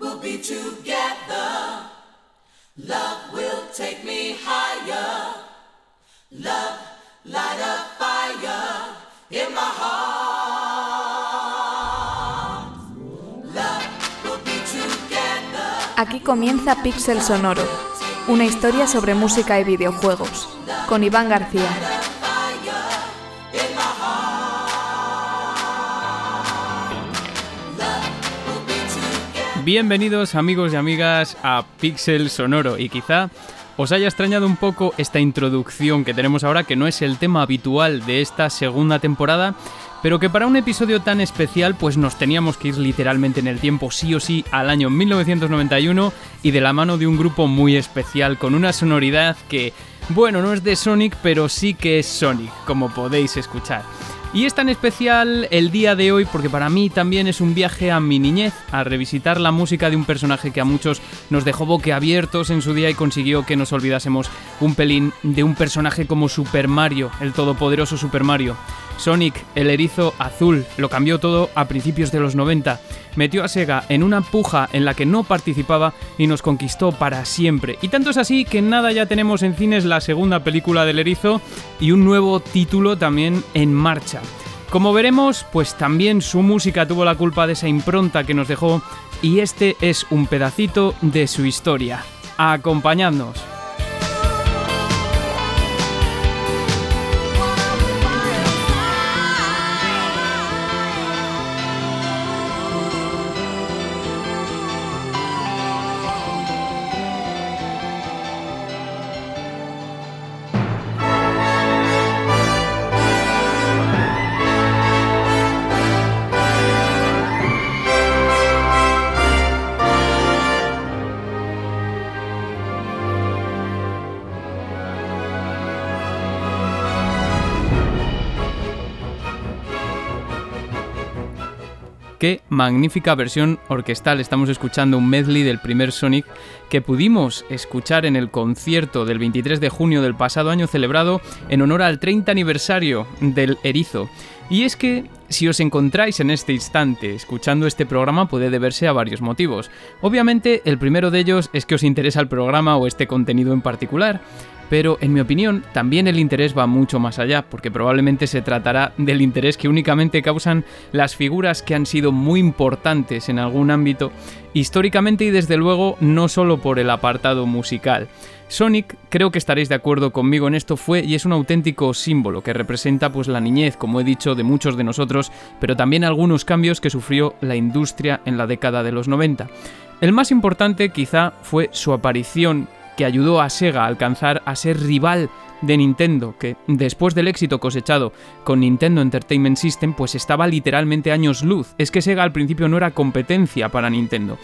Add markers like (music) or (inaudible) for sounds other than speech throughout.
we'll be together. Love will take me higher. Love, light a fire in my heart. Love will be together. Aquí comienza Pixel Sonoro, una historia sobre música y videojuegos, con Iván García. Bienvenidos amigos y amigas a Pixel Sonoro y quizá os haya extrañado un poco esta introducción que tenemos ahora que no es el tema habitual de esta segunda temporada, pero que para un episodio tan especial pues nos teníamos que ir literalmente en el tiempo sí o sí al año 1991 y de la mano de un grupo muy especial con una sonoridad que bueno, no es de Sonic, pero sí que es Sonic, como podéis escuchar. Y es tan especial el día de hoy porque para mí también es un viaje a mi niñez, a revisitar la música de un personaje que a muchos nos dejó boquiabiertos en su día y consiguió que nos olvidásemos un pelín de un personaje como Super Mario, el todopoderoso Super Mario. Sonic, el erizo azul, lo cambió todo a principios de los 90. Metió a Sega en una puja en la que no participaba y nos conquistó para siempre. Y tanto es así que nada ya tenemos en cines la segunda película del erizo y un nuevo título también en marcha. Como veremos, pues también su música tuvo la culpa de esa impronta que nos dejó y este es un pedacito de su historia. Acompañadnos. Magnífica versión orquestal. Estamos escuchando un medley del primer Sonic que pudimos escuchar en el concierto del 23 de junio del pasado año celebrado en honor al 30 aniversario del Erizo. Y es que si os encontráis en este instante escuchando este programa puede deberse a varios motivos. Obviamente el primero de ellos es que os interesa el programa o este contenido en particular. Pero en mi opinión, también el interés va mucho más allá, porque probablemente se tratará del interés que únicamente causan las figuras que han sido muy importantes en algún ámbito, históricamente y desde luego no solo por el apartado musical. Sonic, creo que estaréis de acuerdo conmigo en esto, fue y es un auténtico símbolo que representa pues la niñez, como he dicho, de muchos de nosotros, pero también algunos cambios que sufrió la industria en la década de los 90. El más importante quizá fue su aparición que ayudó a Sega a alcanzar a ser rival de Nintendo, que después del éxito cosechado con Nintendo Entertainment System, pues estaba literalmente años luz. Es que Sega al principio no era competencia para Nintendo.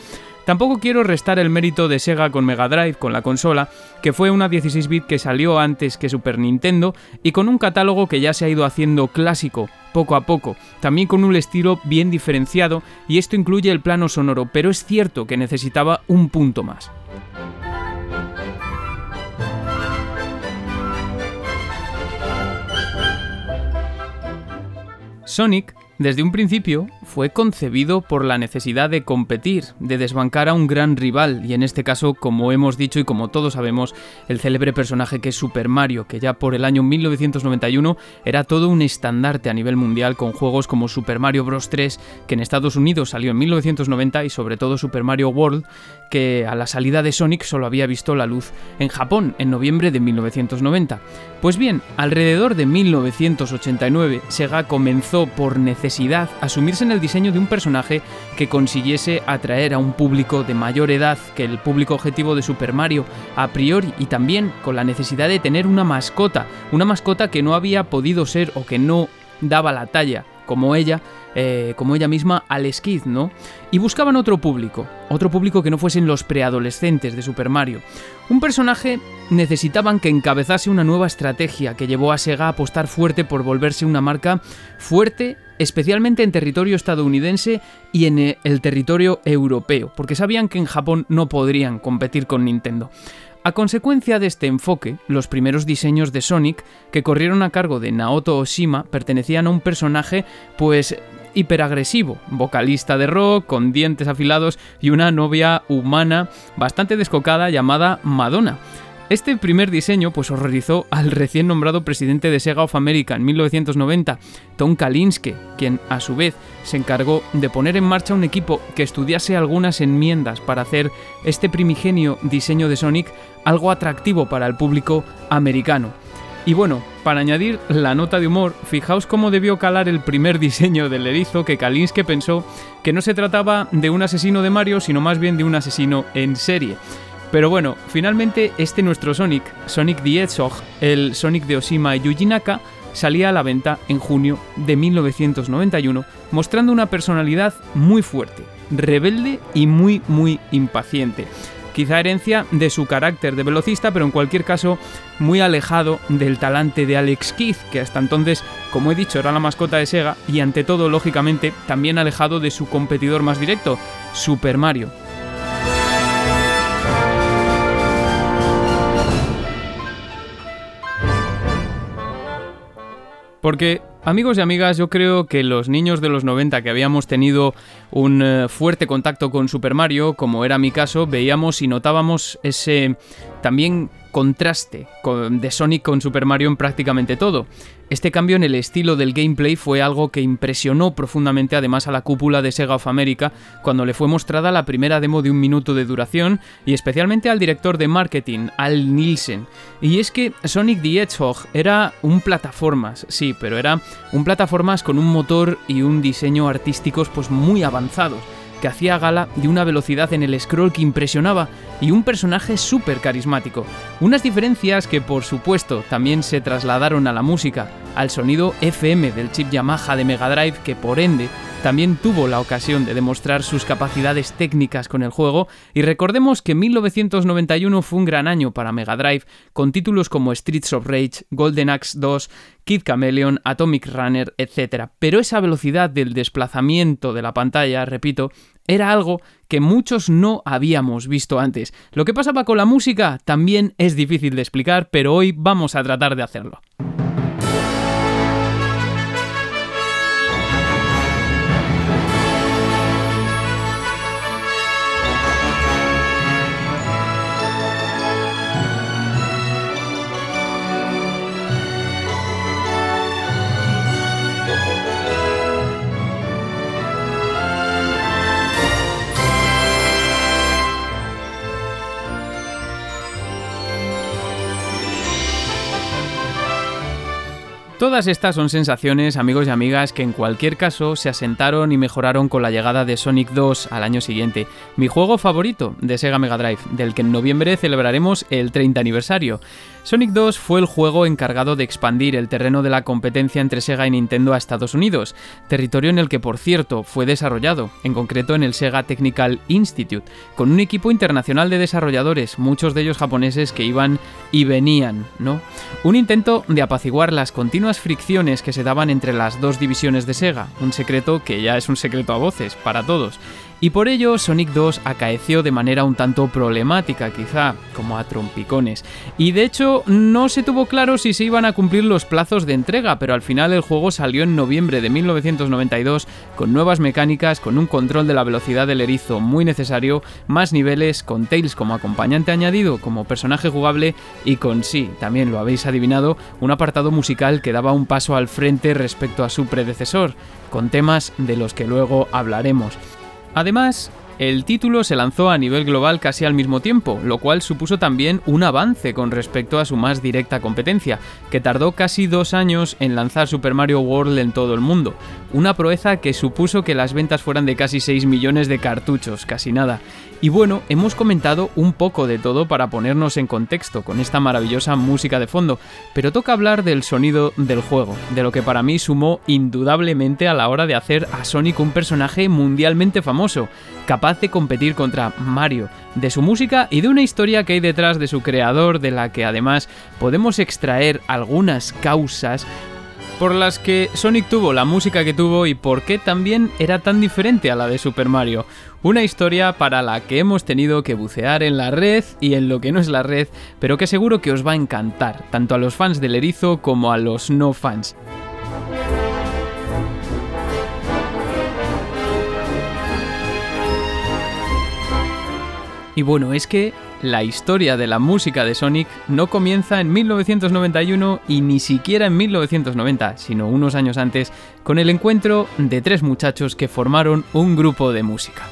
Tampoco quiero restar el mérito de Sega con Mega Drive, con la consola, que fue una 16-bit que salió antes que Super Nintendo y con un catálogo que ya se ha ido haciendo clásico poco a poco, también con un estilo bien diferenciado y esto incluye el plano sonoro, pero es cierto que necesitaba un punto más. Sonic, desde un principio, fue concebido por la necesidad de competir, de desbancar a un gran rival, y en este caso, como hemos dicho y como todos sabemos, el célebre personaje que es Super Mario, que ya por el año 1991 era todo un estandarte a nivel mundial con juegos como Super Mario Bros. 3, que en Estados Unidos salió en 1990, y sobre todo Super Mario World, que a la salida de Sonic solo había visto la luz en Japón en noviembre de 1990. Pues bien, alrededor de 1989, Sega comenzó por necesidad a asumirse en el diseño de un personaje que consiguiese atraer a un público de mayor edad que el público objetivo de Super Mario a priori y también con la necesidad de tener una mascota, una mascota que no había podido ser o que no daba la talla como ella, eh, como ella misma, al Skid, ¿no? Y buscaban otro público, otro público que no fuesen los preadolescentes de Super Mario. Un personaje necesitaban que encabezase una nueva estrategia que llevó a Sega a apostar fuerte por volverse una marca fuerte, especialmente en territorio estadounidense y en eh, el territorio europeo, porque sabían que en Japón no podrían competir con Nintendo. A consecuencia de este enfoque, los primeros diseños de Sonic, que corrieron a cargo de Naoto Oshima, pertenecían a un personaje, pues hiperagresivo, vocalista de rock, con dientes afilados y una novia humana bastante descocada llamada Madonna. Este primer diseño pues horrorizó al recién nombrado presidente de Sega of America en 1990, Tom Kalinske, quien a su vez se encargó de poner en marcha un equipo que estudiase algunas enmiendas para hacer este primigenio diseño de Sonic algo atractivo para el público americano. Y bueno, para añadir la nota de humor, fijaos cómo debió calar el primer diseño del erizo que Kalinske pensó que no se trataba de un asesino de Mario, sino más bien de un asesino en serie. Pero bueno, finalmente este nuestro Sonic, Sonic the Hedgehog, el Sonic de Oshima y Yuji Naka, salía a la venta en junio de 1991, mostrando una personalidad muy fuerte, rebelde y muy muy impaciente. Quizá herencia de su carácter de velocista, pero en cualquier caso muy alejado del talante de Alex Keith, que hasta entonces, como he dicho, era la mascota de Sega, y ante todo, lógicamente, también alejado de su competidor más directo, Super Mario. Porque, amigos y amigas, yo creo que los niños de los 90 que habíamos tenido un eh, fuerte contacto con Super Mario, como era mi caso, veíamos y notábamos ese también contraste de Sonic con Super Mario en prácticamente todo. Este cambio en el estilo del gameplay fue algo que impresionó profundamente además a la cúpula de Sega of America cuando le fue mostrada la primera demo de un minuto de duración y especialmente al director de marketing, Al Nielsen. Y es que Sonic the Hedgehog era un plataformas, sí, pero era un plataformas con un motor y un diseño artísticos pues muy avanzados que hacía gala de una velocidad en el scroll que impresionaba y un personaje súper carismático. Unas diferencias que por supuesto también se trasladaron a la música, al sonido FM del chip Yamaha de Mega Drive que por ende también tuvo la ocasión de demostrar sus capacidades técnicas con el juego y recordemos que 1991 fue un gran año para Mega Drive con títulos como Streets of Rage, Golden Axe 2, Kid Chameleon, Atomic Runner, etc. Pero esa velocidad del desplazamiento de la pantalla, repito, era algo que muchos no habíamos visto antes. Lo que pasaba con la música también es difícil de explicar, pero hoy vamos a tratar de hacerlo. Todas estas son sensaciones, amigos y amigas, que en cualquier caso se asentaron y mejoraron con la llegada de Sonic 2 al año siguiente, mi juego favorito de Sega Mega Drive, del que en noviembre celebraremos el 30 aniversario. Sonic 2 fue el juego encargado de expandir el terreno de la competencia entre Sega y Nintendo a Estados Unidos, territorio en el que por cierto fue desarrollado, en concreto en el Sega Technical Institute, con un equipo internacional de desarrolladores, muchos de ellos japoneses que iban y venían, ¿no? Un intento de apaciguar las continuas fricciones que se daban entre las dos divisiones de Sega, un secreto que ya es un secreto a voces para todos. Y por ello Sonic 2 acaeció de manera un tanto problemática, quizá, como a trompicones. Y de hecho no se tuvo claro si se iban a cumplir los plazos de entrega, pero al final el juego salió en noviembre de 1992 con nuevas mecánicas, con un control de la velocidad del erizo muy necesario, más niveles, con Tails como acompañante añadido, como personaje jugable y con sí, también lo habéis adivinado, un apartado musical que daba un paso al frente respecto a su predecesor, con temas de los que luego hablaremos. Además, el título se lanzó a nivel global casi al mismo tiempo, lo cual supuso también un avance con respecto a su más directa competencia, que tardó casi dos años en lanzar Super Mario World en todo el mundo, una proeza que supuso que las ventas fueran de casi 6 millones de cartuchos, casi nada. Y bueno, hemos comentado un poco de todo para ponernos en contexto con esta maravillosa música de fondo, pero toca hablar del sonido del juego, de lo que para mí sumó indudablemente a la hora de hacer a Sonic un personaje mundialmente famoso, capaz de competir contra Mario, de su música y de una historia que hay detrás de su creador, de la que además podemos extraer algunas causas por las que Sonic tuvo la música que tuvo y por qué también era tan diferente a la de Super Mario. Una historia para la que hemos tenido que bucear en la red y en lo que no es la red, pero que seguro que os va a encantar, tanto a los fans del erizo como a los no fans. Y bueno, es que la historia de la música de Sonic no comienza en 1991 y ni siquiera en 1990, sino unos años antes, con el encuentro de tres muchachos que formaron un grupo de música.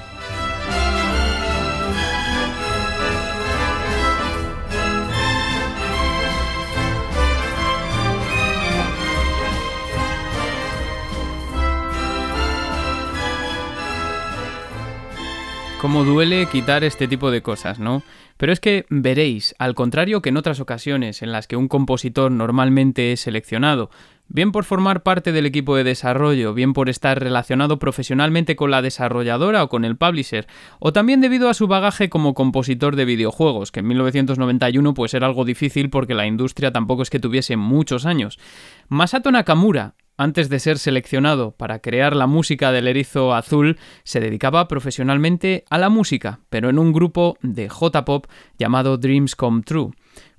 Cómo duele quitar este tipo de cosas, ¿no? Pero es que veréis, al contrario que en otras ocasiones en las que un compositor normalmente es seleccionado, bien por formar parte del equipo de desarrollo, bien por estar relacionado profesionalmente con la desarrolladora o con el publisher, o también debido a su bagaje como compositor de videojuegos, que en 1991 pues era algo difícil porque la industria tampoco es que tuviese muchos años. Masato Nakamura antes de ser seleccionado para crear la música del erizo azul, se dedicaba profesionalmente a la música, pero en un grupo de J-Pop llamado Dreams Come True.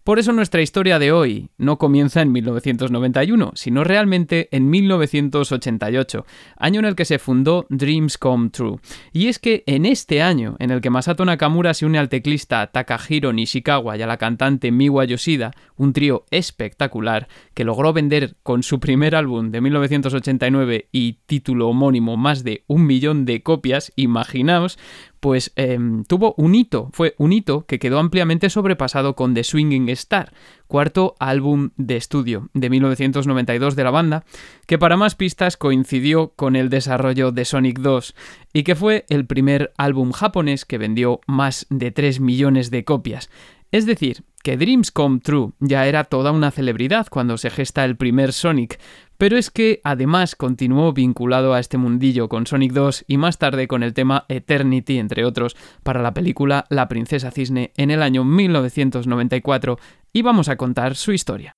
Por eso nuestra historia de hoy no comienza en 1991, sino realmente en 1988, año en el que se fundó Dreams Come True. Y es que en este año, en el que Masato Nakamura se une al teclista Takahiro Nishikawa y a la cantante Miwa Yoshida, un trío espectacular que logró vender con su primer álbum de 1989 y título homónimo más de un millón de copias, imaginaos, pues em, tuvo un hito, fue un hito que quedó ampliamente sobrepasado con The Swinging Star, cuarto álbum de estudio de 1992 de la banda, que para más pistas coincidió con el desarrollo de Sonic 2 y que fue el primer álbum japonés que vendió más de 3 millones de copias. Es decir, que Dreams Come True ya era toda una celebridad cuando se gesta el primer Sonic, pero es que además continuó vinculado a este mundillo con Sonic 2 y más tarde con el tema Eternity, entre otros, para la película La Princesa Cisne en el año 1994, y vamos a contar su historia.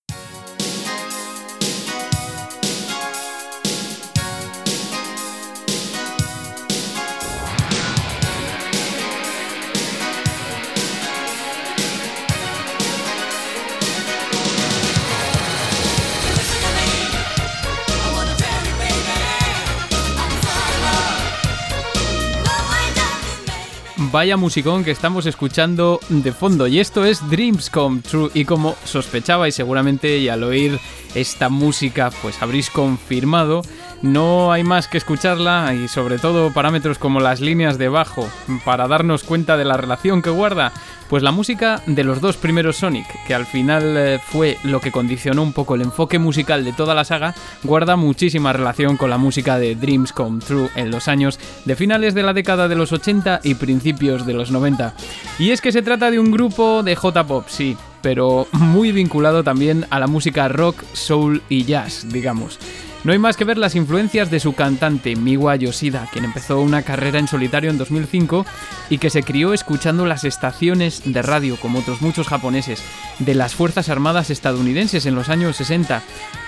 Vaya musicón que estamos escuchando de fondo. Y esto es Dreams Come True. Y como sospechaba y seguramente y al oír esta música pues habréis confirmado no hay más que escucharla y sobre todo parámetros como las líneas de bajo para darnos cuenta de la relación que guarda pues la música de los dos primeros Sonic, que al final eh, fue lo que condicionó un poco el enfoque musical de toda la saga, guarda muchísima relación con la música de Dreams Come True en los años de finales de la década de los 80 y principios de los 90. Y es que se trata de un grupo de J-Pop, sí, pero muy vinculado también a la música rock, soul y jazz, digamos. No hay más que ver las influencias de su cantante Miwa Yoshida, quien empezó una carrera en solitario en 2005 y que se crió escuchando las estaciones de radio, como otros muchos japoneses, de las Fuerzas Armadas estadounidenses en los años 60.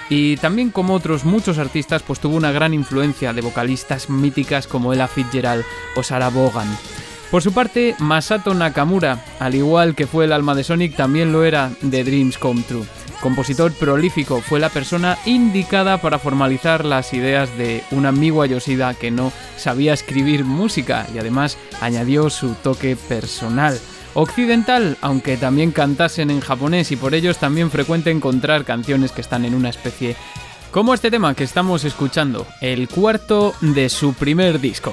Y también como otros muchos artistas, pues tuvo una gran influencia de vocalistas míticas como Ella Fitzgerald o Sarah Vaughan. Por su parte, Masato Nakamura, al igual que fue el alma de Sonic, también lo era de Dreams Come True compositor prolífico, fue la persona indicada para formalizar las ideas de un amigo Yoshida que no sabía escribir música y además añadió su toque personal. Occidental, aunque también cantasen en japonés y por ello es también frecuente encontrar canciones que están en una especie como este tema que estamos escuchando, el cuarto de su primer disco.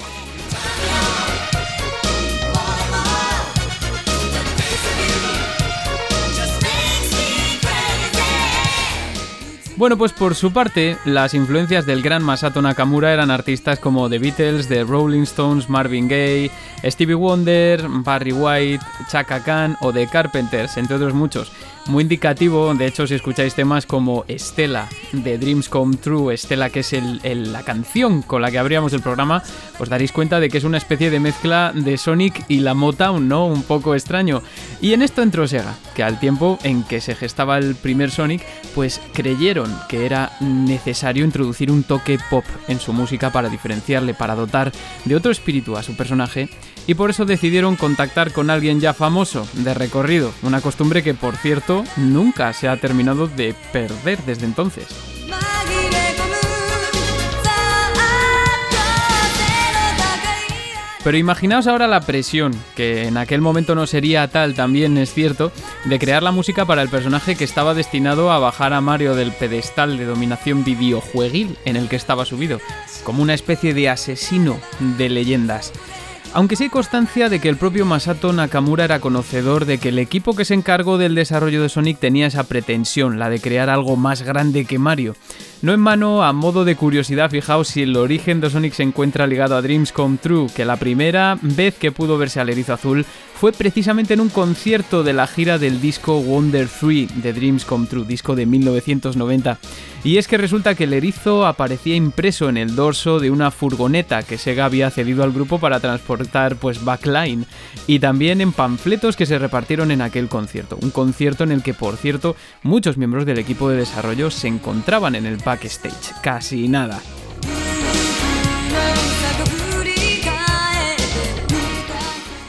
Bueno, pues por su parte, las influencias del gran Masato Nakamura eran artistas como The Beatles, The Rolling Stones, Marvin Gaye, Stevie Wonder, Barry White, Chaka Khan o The Carpenters, entre otros muchos muy indicativo. De hecho, si escucháis temas como Estela de Dreams Come True, Estela que es la canción con la que abríamos el programa, os daréis cuenta de que es una especie de mezcla de Sonic y la Motown, ¿no? Un poco extraño. Y en esto entró Sega, que al tiempo en que se gestaba el primer Sonic, pues creyeron que era necesario introducir un toque pop en su música para diferenciarle, para dotar de otro espíritu a su personaje y por eso decidieron contactar con alguien ya famoso, de recorrido, una costumbre que por cierto nunca se ha terminado de perder desde entonces. Pero imaginaos ahora la presión, que en aquel momento no sería tal, también es cierto, de crear la música para el personaje que estaba destinado a bajar a Mario del pedestal de dominación videojueguil en el que estaba subido, como una especie de asesino de leyendas. Aunque sí hay constancia de que el propio Masato Nakamura era conocedor de que el equipo que se encargó del desarrollo de Sonic tenía esa pretensión, la de crear algo más grande que Mario. No en mano, a modo de curiosidad, fijaos si el origen de Sonic se encuentra ligado a Dreams Come True, que la primera vez que pudo verse al erizo azul fue precisamente en un concierto de la gira del disco Wonder 3 de Dreams Come True, disco de 1990. Y es que resulta que el erizo aparecía impreso en el dorso de una furgoneta que Sega había cedido al grupo para transportar pues backline y también en panfletos que se repartieron en aquel concierto, un concierto en el que por cierto muchos miembros del equipo de desarrollo se encontraban en el backstage, casi nada.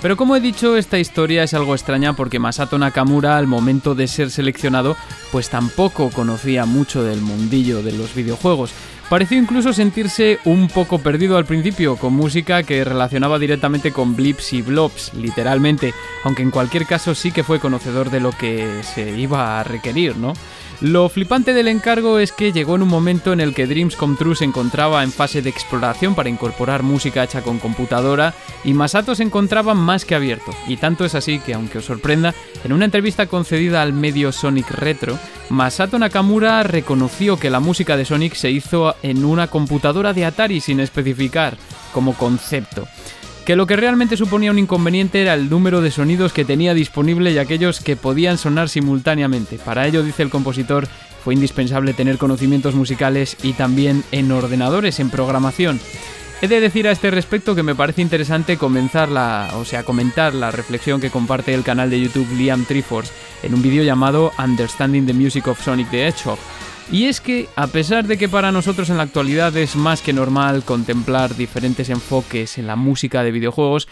Pero como he dicho, esta historia es algo extraña porque Masato Nakamura al momento de ser seleccionado pues tampoco conocía mucho del mundillo de los videojuegos. Pareció incluso sentirse un poco perdido al principio, con música que relacionaba directamente con blips y blobs, literalmente, aunque en cualquier caso sí que fue conocedor de lo que se iba a requerir, ¿no? Lo flipante del encargo es que llegó en un momento en el que Dreams Come True se encontraba en fase de exploración para incorporar música hecha con computadora y Masato se encontraba más que abierto. Y tanto es así que, aunque os sorprenda, en una entrevista concedida al medio Sonic Retro, Masato Nakamura reconoció que la música de Sonic se hizo en una computadora de Atari sin especificar como concepto que lo que realmente suponía un inconveniente era el número de sonidos que tenía disponible y aquellos que podían sonar simultáneamente. Para ello, dice el compositor, fue indispensable tener conocimientos musicales y también en ordenadores, en programación. He de decir a este respecto que me parece interesante comenzar la, o sea, comentar la reflexión que comparte el canal de YouTube Liam Triforce en un vídeo llamado Understanding the Music of Sonic the Hedgehog, y es que, a pesar de que para nosotros en la actualidad es más que normal contemplar diferentes enfoques en la música de videojuegos,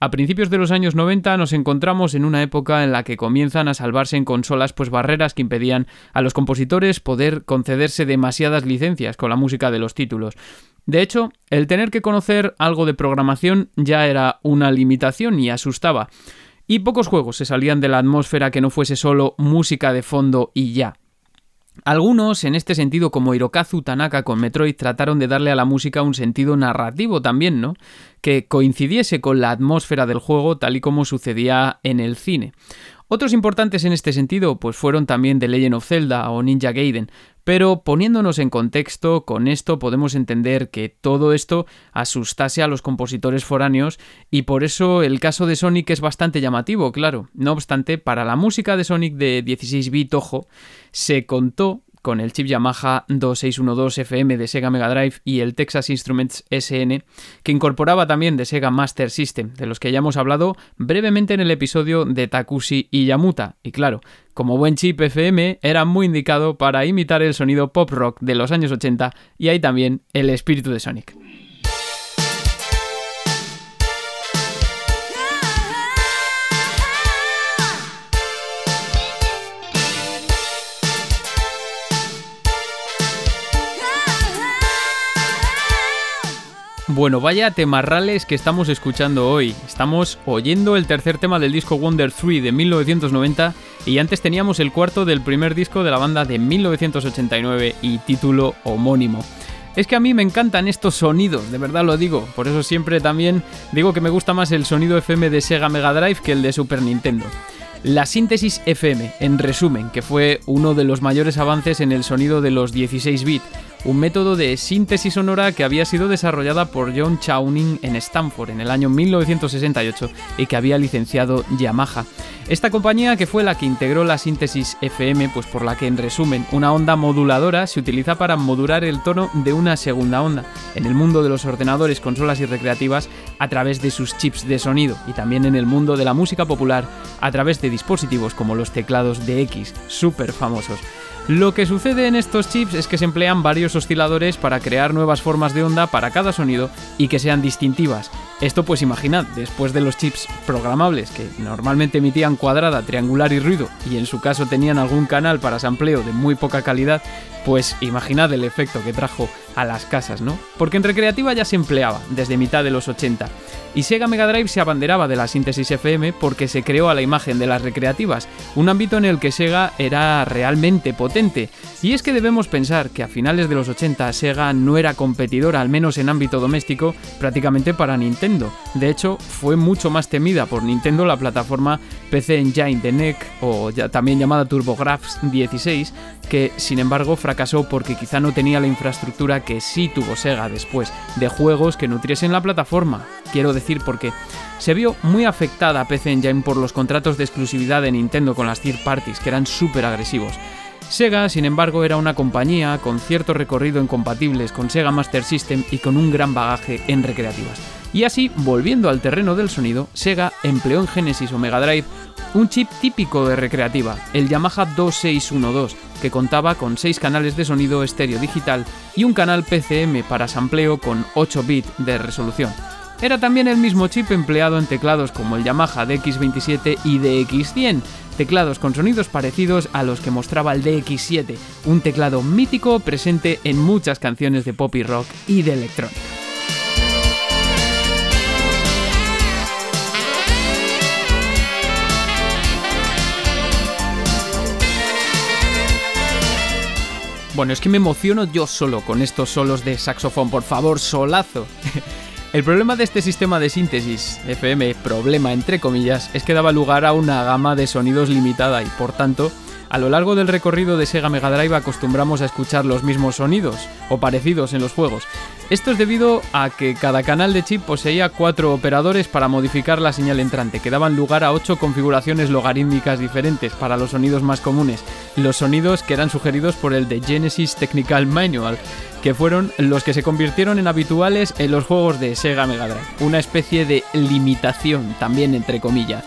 a principios de los años 90 nos encontramos en una época en la que comienzan a salvarse en consolas pues barreras que impedían a los compositores poder concederse demasiadas licencias con la música de los títulos. De hecho, el tener que conocer algo de programación ya era una limitación y asustaba. Y pocos juegos se salían de la atmósfera que no fuese solo música de fondo y ya. Algunos, en este sentido, como Hirokazu Tanaka con Metroid, trataron de darle a la música un sentido narrativo también, ¿no? Que coincidiese con la atmósfera del juego tal y como sucedía en el cine. Otros importantes en este sentido pues fueron también The Legend of Zelda o Ninja Gaiden, pero poniéndonos en contexto, con esto podemos entender que todo esto asustase a los compositores foráneos y por eso el caso de Sonic es bastante llamativo, claro. No obstante, para la música de Sonic de 16 bit, ojo, se contó con el chip Yamaha 2612 FM de Sega Mega Drive y el Texas Instruments SN, que incorporaba también de Sega Master System, de los que ya hemos hablado brevemente en el episodio de Takushi y Yamuta. Y claro, como buen chip FM, era muy indicado para imitar el sonido pop rock de los años 80 y ahí también el espíritu de Sonic. Bueno, vaya temarrales que estamos escuchando hoy. Estamos oyendo el tercer tema del disco Wonder 3 de 1990 y antes teníamos el cuarto del primer disco de la banda de 1989 y título homónimo. Es que a mí me encantan estos sonidos, de verdad lo digo. Por eso siempre también digo que me gusta más el sonido FM de Sega Mega Drive que el de Super Nintendo. La síntesis FM, en resumen, que fue uno de los mayores avances en el sonido de los 16 bits, un método de síntesis sonora que había sido desarrollada por John Chowning en Stanford en el año 1968 y que había licenciado Yamaha. Esta compañía que fue la que integró la síntesis FM, pues por la que en resumen una onda moduladora se utiliza para modular el tono de una segunda onda en el mundo de los ordenadores, consolas y recreativas a través de sus chips de sonido y también en el mundo de la música popular a través de dispositivos como los teclados de X, súper famosos. Lo que sucede en estos chips es que se emplean varios osciladores para crear nuevas formas de onda para cada sonido y que sean distintivas. Esto pues imaginad, después de los chips programables que normalmente emitían cuadrada, triangular y ruido y en su caso tenían algún canal para sampleo de muy poca calidad, pues imaginad el efecto que trajo a las casas, ¿no? Porque en recreativa ya se empleaba desde mitad de los 80 y Sega Mega Drive se abanderaba de la síntesis FM porque se creó a la imagen de las recreativas, un ámbito en el que Sega era realmente potente. Y es que debemos pensar que a finales de los 80 Sega no era competidora, al menos en ámbito doméstico, prácticamente para Nintendo. De hecho, fue mucho más temida por Nintendo la plataforma PC Engine de NEC, o también llamada TurboGrafx 16, que sin embargo fracasó porque quizá no tenía la infraestructura que sí tuvo Sega después, de juegos que nutriesen la plataforma. Quiero decir porque se vio muy afectada PC Engine por los contratos de exclusividad de Nintendo con las third parties, que eran súper agresivos. Sega, sin embargo, era una compañía con cierto recorrido en compatibles con Sega Master System y con un gran bagaje en recreativas. Y así, volviendo al terreno del sonido, Sega empleó en Genesis o Mega Drive un chip típico de recreativa, el Yamaha 2612, que contaba con 6 canales de sonido estéreo digital y un canal PCM para sampleo con 8 bits de resolución. Era también el mismo chip empleado en teclados como el Yamaha DX27 y DX100, teclados con sonidos parecidos a los que mostraba el DX7, un teclado mítico presente en muchas canciones de pop y rock y de electrónica. Bueno, es que me emociono yo solo con estos solos de saxofón, por favor, solazo. (laughs) El problema de este sistema de síntesis FM, problema entre comillas, es que daba lugar a una gama de sonidos limitada y por tanto, a lo largo del recorrido de Sega Mega Drive acostumbramos a escuchar los mismos sonidos o parecidos en los juegos. Esto es debido a que cada canal de chip poseía cuatro operadores para modificar la señal entrante, que daban lugar a ocho configuraciones logarítmicas diferentes para los sonidos más comunes, los sonidos que eran sugeridos por el de Genesis Technical Manual, que fueron los que se convirtieron en habituales en los juegos de Sega Mega Drive, una especie de limitación también entre comillas.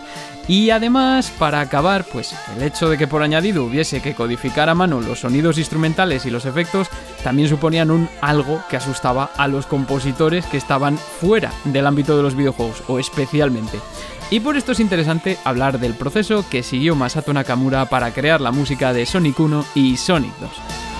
Y además, para acabar, pues el hecho de que por añadido hubiese que codificar a mano los sonidos instrumentales y los efectos también suponían un algo que asustaba a los compositores que estaban fuera del ámbito de los videojuegos, o especialmente. Y por esto es interesante hablar del proceso que siguió Masato Nakamura para crear la música de Sonic 1 y Sonic 2.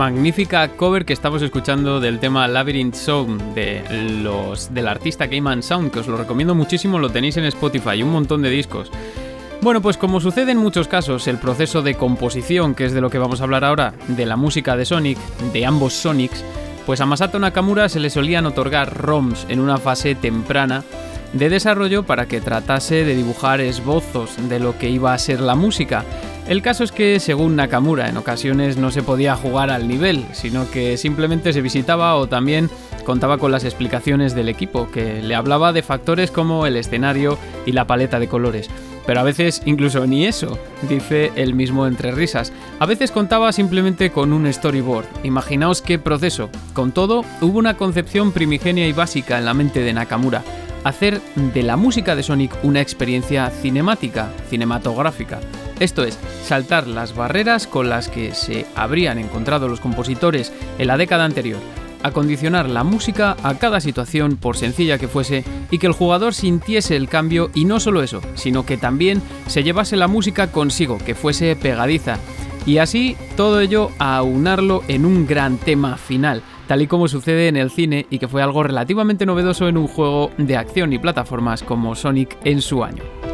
Magnífica cover que estamos escuchando del tema Labyrinth Song de los, del artista Cayman Sound, que os lo recomiendo muchísimo, lo tenéis en Spotify, un montón de discos. Bueno, pues como sucede en muchos casos, el proceso de composición, que es de lo que vamos a hablar ahora, de la música de Sonic, de ambos Sonics, pues a Masato Nakamura se le solían otorgar ROMs en una fase temprana de desarrollo para que tratase de dibujar esbozos de lo que iba a ser la música. El caso es que, según Nakamura, en ocasiones no se podía jugar al nivel, sino que simplemente se visitaba o también contaba con las explicaciones del equipo, que le hablaba de factores como el escenario y la paleta de colores. Pero a veces incluso ni eso, dice él mismo entre risas. A veces contaba simplemente con un storyboard. Imaginaos qué proceso. Con todo, hubo una concepción primigenia y básica en la mente de Nakamura. Hacer de la música de Sonic una experiencia cinemática, cinematográfica. Esto es, saltar las barreras con las que se habrían encontrado los compositores en la década anterior, acondicionar la música a cada situación por sencilla que fuese y que el jugador sintiese el cambio y no solo eso, sino que también se llevase la música consigo, que fuese pegadiza. Y así todo ello a aunarlo en un gran tema final, tal y como sucede en el cine y que fue algo relativamente novedoso en un juego de acción y plataformas como Sonic en su año.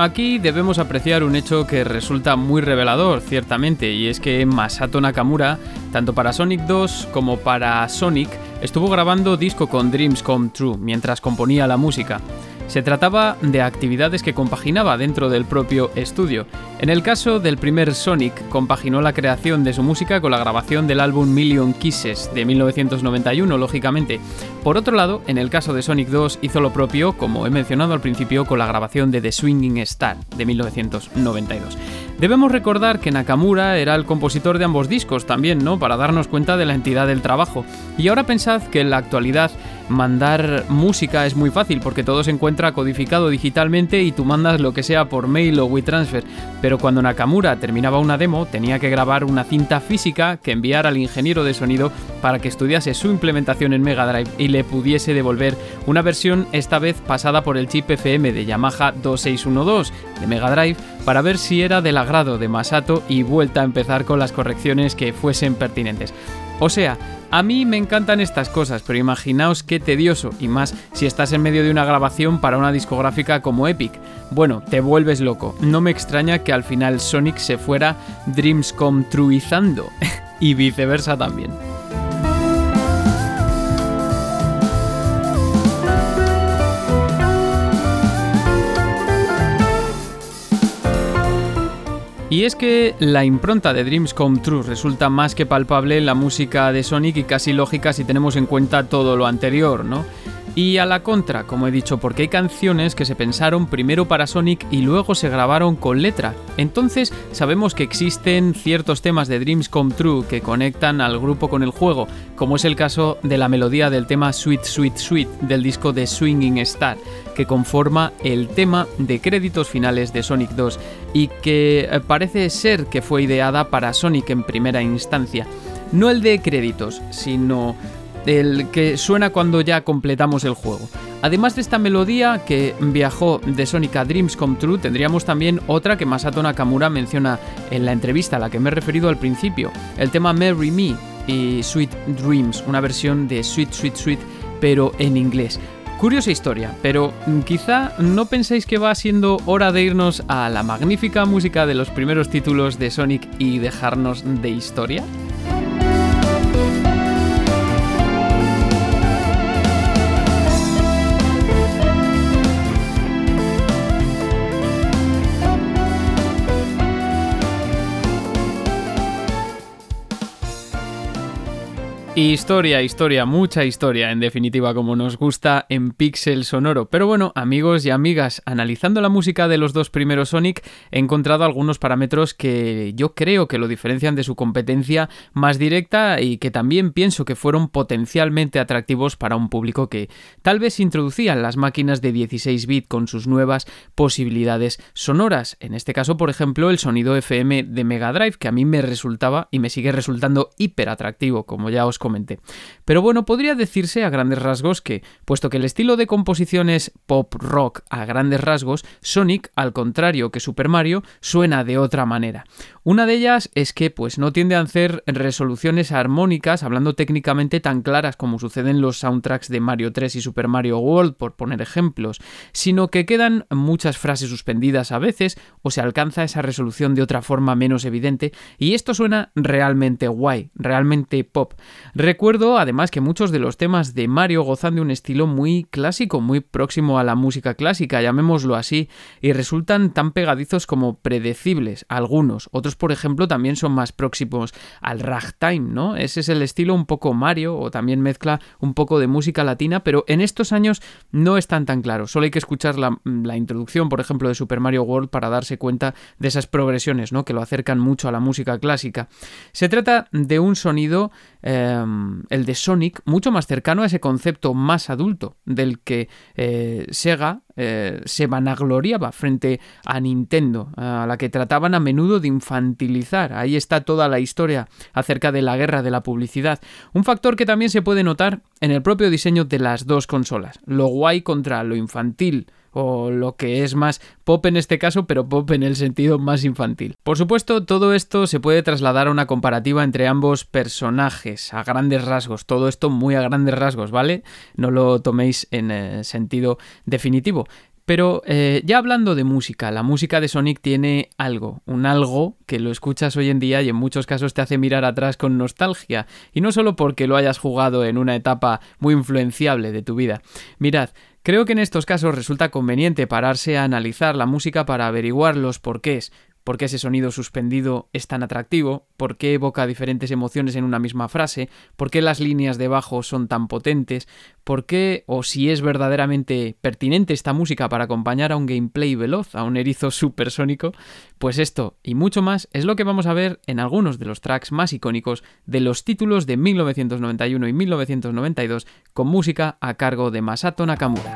Aquí debemos apreciar un hecho que resulta muy revelador, ciertamente, y es que Masato Nakamura, tanto para Sonic 2 como para Sonic, estuvo grabando disco con Dreams Come True mientras componía la música. Se trataba de actividades que compaginaba dentro del propio estudio. En el caso del primer Sonic, compaginó la creación de su música con la grabación del álbum Million Kisses de 1991, lógicamente. Por otro lado, en el caso de Sonic 2 hizo lo propio, como he mencionado al principio, con la grabación de The Swinging Star de 1992. Debemos recordar que Nakamura era el compositor de ambos discos también, ¿no? Para darnos cuenta de la entidad del trabajo. Y ahora pensad que en la actualidad mandar música es muy fácil porque todo se encuentra codificado digitalmente y tú mandas lo que sea por mail o WeTransfer. Pero cuando Nakamura terminaba una demo, tenía que grabar una cinta física que enviar al ingeniero de sonido para que estudiase su implementación en Mega Drive y le pudiese devolver una versión esta vez pasada por el chip FM de Yamaha 2612 de Mega Drive para ver si era del agrado de Masato y vuelta a empezar con las correcciones que fuesen pertinentes. O sea, a mí me encantan estas cosas, pero imaginaos qué tedioso, y más si estás en medio de una grabación para una discográfica como Epic. Bueno, te vuelves loco. No me extraña que al final Sonic se fuera Dreams Come Truizando, (laughs) y viceversa también. Y es que la impronta de Dreams Come True resulta más que palpable en la música de Sonic y casi lógica si tenemos en cuenta todo lo anterior, ¿no? Y a la contra, como he dicho, porque hay canciones que se pensaron primero para Sonic y luego se grabaron con letra. Entonces sabemos que existen ciertos temas de Dreams Come True que conectan al grupo con el juego, como es el caso de la melodía del tema Sweet Sweet Sweet del disco de Swinging Star, que conforma el tema de créditos finales de Sonic 2 y que eh, parece ser que fue ideada para Sonic en primera instancia. No el de créditos, sino el que suena cuando ya completamos el juego. Además de esta melodía que viajó de Sonic a Dreams Come True, tendríamos también otra que Masato Nakamura menciona en la entrevista a la que me he referido al principio, el tema Marry Me y Sweet Dreams, una versión de Sweet Sweet Sweet pero en inglés. Curiosa historia, pero quizá no penséis que va siendo hora de irnos a la magnífica música de los primeros títulos de Sonic y dejarnos de historia. Historia, historia, mucha historia, en definitiva, como nos gusta en Pixel Sonoro. Pero bueno, amigos y amigas, analizando la música de los dos primeros Sonic, he encontrado algunos parámetros que yo creo que lo diferencian de su competencia más directa y que también pienso que fueron potencialmente atractivos para un público que tal vez introducían las máquinas de 16 bit con sus nuevas posibilidades sonoras. En este caso, por ejemplo, el sonido FM de Mega Drive, que a mí me resultaba y me sigue resultando hiper atractivo, como ya os comenté pero bueno, podría decirse a grandes rasgos que, puesto que el estilo de composición es pop rock a grandes rasgos, Sonic, al contrario que Super Mario, suena de otra manera. Una de ellas es que pues no tiende a hacer resoluciones armónicas, hablando técnicamente tan claras como suceden los soundtracks de Mario 3 y Super Mario World, por poner ejemplos, sino que quedan muchas frases suspendidas a veces o se alcanza esa resolución de otra forma menos evidente y esto suena realmente guay, realmente pop. Recuerdo además que muchos de los temas de Mario gozan de un estilo muy clásico, muy próximo a la música clásica, llamémoslo así, y resultan tan pegadizos como predecibles, algunos, otros por ejemplo también son más próximos al ragtime, ¿no? Ese es el estilo un poco Mario o también mezcla un poco de música latina, pero en estos años no están tan claros, solo hay que escuchar la, la introducción, por ejemplo, de Super Mario World para darse cuenta de esas progresiones, ¿no? Que lo acercan mucho a la música clásica. Se trata de un sonido Em, el de Sonic, mucho más cercano a ese concepto más adulto del que eh, Sega eh, se vanagloriaba frente a Nintendo, a la que trataban a menudo de infantilizar. Ahí está toda la historia acerca de la guerra de la publicidad. Un factor que también se puede notar en el propio diseño de las dos consolas. Lo guay contra lo infantil o lo que es más pop en este caso, pero pop en el sentido más infantil. Por supuesto, todo esto se puede trasladar a una comparativa entre ambos personajes, a grandes rasgos, todo esto muy a grandes rasgos, ¿vale? No lo toméis en eh, sentido definitivo. Pero eh, ya hablando de música, la música de Sonic tiene algo, un algo que lo escuchas hoy en día y en muchos casos te hace mirar atrás con nostalgia, y no solo porque lo hayas jugado en una etapa muy influenciable de tu vida. Mirad, Creo que en estos casos resulta conveniente pararse a analizar la música para averiguar los porqués, por qué ese sonido suspendido es tan atractivo, por qué evoca diferentes emociones en una misma frase, por qué las líneas de bajo son tan potentes, por qué o si es verdaderamente pertinente esta música para acompañar a un gameplay veloz, a un erizo (laughs) supersónico, pues esto y mucho más es lo que vamos a ver en algunos de los tracks más icónicos de los títulos de 1991 y 1992 con música a cargo de Masato Nakamura.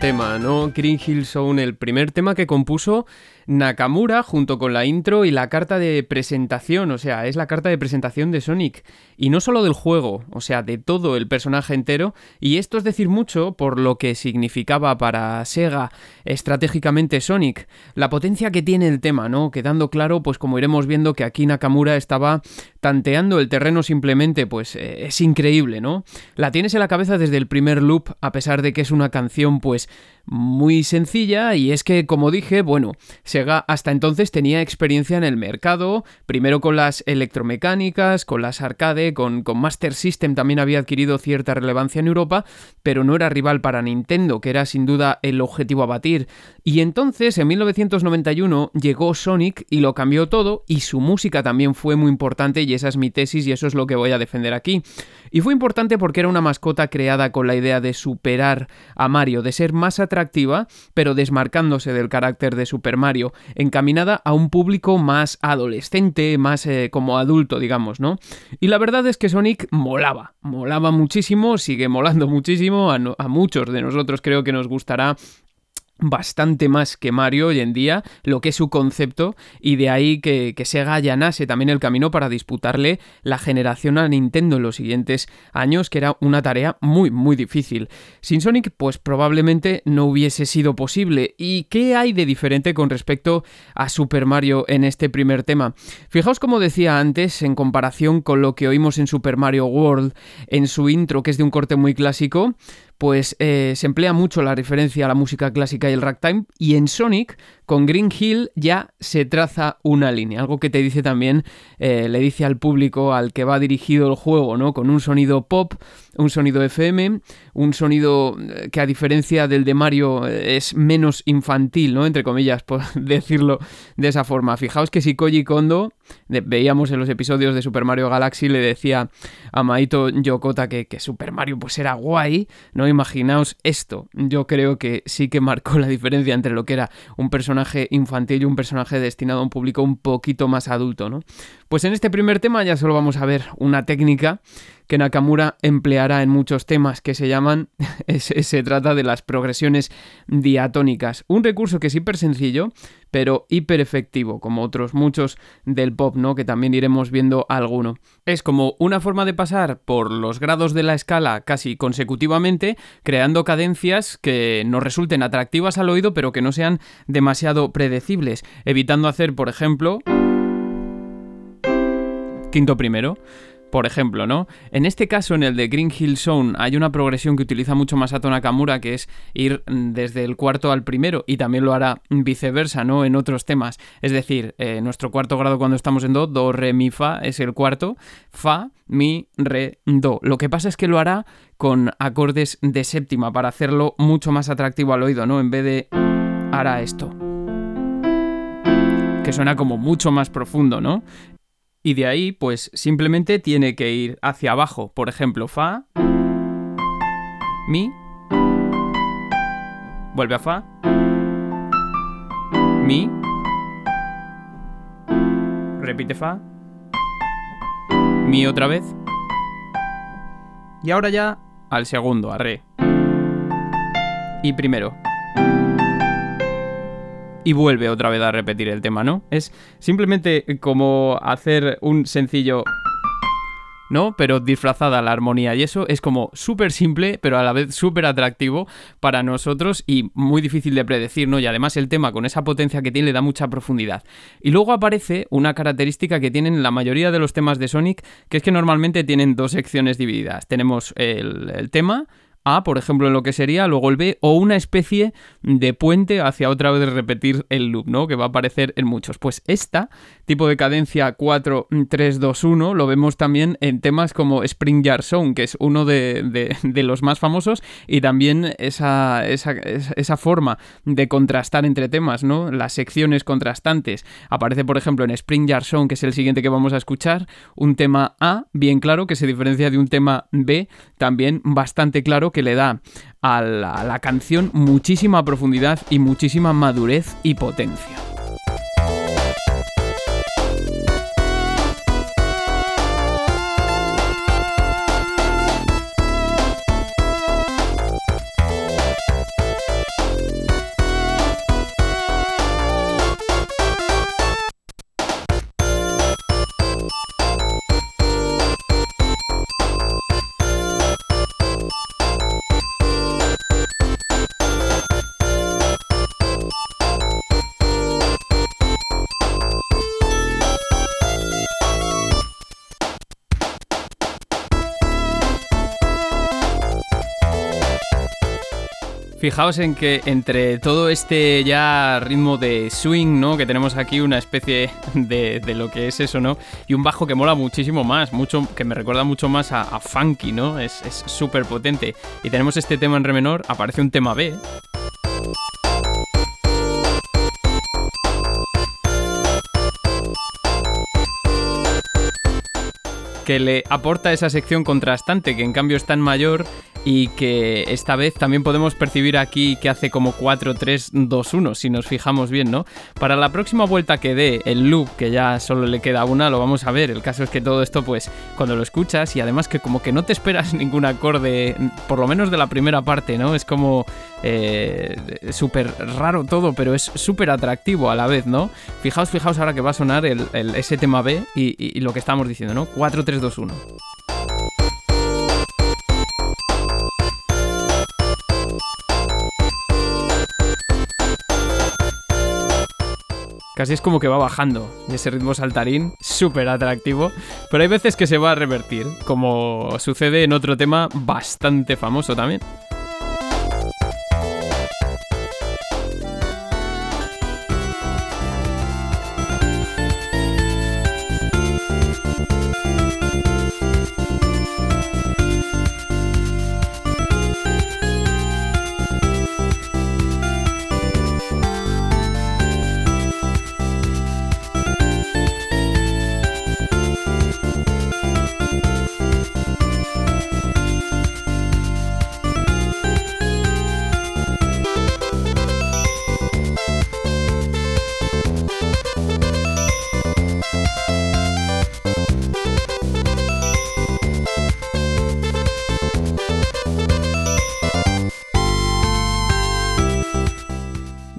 Tema, ¿no? Green Hill Zone, el primer tema que compuso Nakamura junto con la intro y la carta de presentación, o sea, es la carta de presentación de Sonic. Y no solo del juego, o sea, de todo el personaje entero. Y esto es decir mucho por lo que significaba para Sega estratégicamente Sonic. La potencia que tiene el tema, ¿no? Quedando claro, pues como iremos viendo que aquí Nakamura estaba tanteando el terreno simplemente, pues eh, es increíble, ¿no? La tienes en la cabeza desde el primer loop, a pesar de que es una canción, pues muy sencilla y es que, como dije, bueno, Sega hasta entonces tenía experiencia en el mercado, primero con las electromecánicas, con las arcade, con, con Master System también había adquirido cierta relevancia en Europa, pero no era rival para Nintendo, que era sin duda el objetivo a batir. Y entonces, en 1991, llegó Sonic y lo cambió todo y su música también fue muy importante y esa es mi tesis y eso es lo que voy a defender aquí. Y fue importante porque era una mascota creada con la idea de superar a Mario, de ser más atractiva, pero desmarcándose del carácter de Super Mario, encaminada a un público más adolescente, más eh, como adulto, digamos, ¿no? Y la verdad es que Sonic molaba, molaba muchísimo, sigue molando (laughs) muchísimo, a, a muchos de nosotros creo que nos gustará bastante más que Mario hoy en día, lo que es su concepto, y de ahí que, que, Sega allanase también el camino para disputarle la generación a Nintendo en los siguientes años, que era una tarea muy, muy difícil. Sin Sonic, pues probablemente no hubiese sido posible. ¿Y qué hay de diferente con respecto a Super Mario en este primer tema? Fijaos como decía antes, en comparación con lo que oímos en Super Mario World, en su intro, que es de un corte muy clásico, pues eh, se emplea mucho la referencia a la música clásica y el ragtime, y en Sonic, con Green Hill, ya se traza una línea, algo que te dice también, eh, le dice al público al que va dirigido el juego, ¿no? Con un sonido pop, un sonido FM, un sonido eh, que a diferencia del de Mario es menos infantil, ¿no? Entre comillas, por (laughs) decirlo de esa forma. Fijaos que si Koji Kondo, veíamos en los episodios de Super Mario Galaxy, le decía a Maito Yokota que, que Super Mario pues era guay, ¿no? Imaginaos esto. Yo creo que sí que marcó la diferencia entre lo que era un personaje infantil y un personaje destinado a un público un poquito más adulto, ¿no? Pues en este primer tema ya solo vamos a ver una técnica que Nakamura empleará en muchos temas que se llaman, (laughs) se trata de las progresiones diatónicas. Un recurso que es hiper sencillo, pero hiper efectivo, como otros muchos del pop, ¿no? Que también iremos viendo alguno. Es como una forma de pasar por los grados de la escala casi consecutivamente, creando cadencias que nos resulten atractivas al oído, pero que no sean demasiado predecibles, evitando hacer, por ejemplo quinto primero. Por ejemplo, ¿no? En este caso, en el de Green Hill Zone, hay una progresión que utiliza mucho más Masato Nakamura, que es ir desde el cuarto al primero, y también lo hará viceversa, ¿no? En otros temas. Es decir, eh, nuestro cuarto grado cuando estamos en Do, Do, Re, Mi, Fa, es el cuarto, Fa, Mi, Re, Do. Lo que pasa es que lo hará con acordes de séptima, para hacerlo mucho más atractivo al oído, ¿no? En vez de hará esto que suena como mucho más profundo, ¿no? Y de ahí pues simplemente tiene que ir hacia abajo. Por ejemplo, Fa, Mi, vuelve a Fa, Mi. Repite Fa. Mi otra vez. Y ahora ya al segundo, a Re. Y primero. Y vuelve otra vez a repetir el tema, ¿no? Es simplemente como hacer un sencillo ¿no? Pero disfrazada la armonía. Y eso es como súper simple, pero a la vez súper atractivo para nosotros y muy difícil de predecir, ¿no? Y además el tema con esa potencia que tiene le da mucha profundidad. Y luego aparece una característica que tienen la mayoría de los temas de Sonic, que es que normalmente tienen dos secciones divididas. Tenemos el, el tema por ejemplo, en lo que sería, luego el B, o una especie de puente hacia otra vez repetir el loop, ¿no? Que va a aparecer en muchos. Pues esta, tipo de cadencia 4, 3, 2, 1, lo vemos también en temas como Spring Yard Zone, que es uno de, los más famosos, y también esa, esa, esa, forma de contrastar entre temas, ¿no? Las secciones contrastantes. Aparece, por ejemplo, en Spring Yard Zone, que es el siguiente que vamos a escuchar, un tema A, bien claro, que se diferencia de un tema B, también bastante claro, que le da a la, canción muchísima profundidad y muchísima madurez y potencia. Fijaos en que entre todo este ya ritmo de swing, ¿no? Que tenemos aquí una especie de, lo que es eso, ¿no? Y un bajo que mola muchísimo más, mucho, que me recuerda mucho más a, funky, ¿no? Es súper potente. Y tenemos este tema en re menor, aparece un tema B. que le aporta esa sección contrastante, que en cambio está en mayor y que esta vez también podemos percibir aquí que hace como 4, 3, 2, 1, si nos fijamos bien, ¿no? Para la próxima vuelta que dé el loop, que ya solo le queda una, lo vamos a ver. El caso es que todo esto, pues, cuando lo escuchas y además que como que no te esperas (laughs) ningún acorde, por lo menos de la primera parte, ¿no? Es como eh, súper raro todo, pero es súper atractivo a la vez, ¿no? Fijaos, fijaos ahora que va a sonar el, ese tema B y, y lo que estamos diciendo, ¿no? 4, Casi es como que va bajando. Ese ritmo saltarín, súper atractivo. Pero hay veces que se va a revertir, como sucede en otro tema bastante famoso también.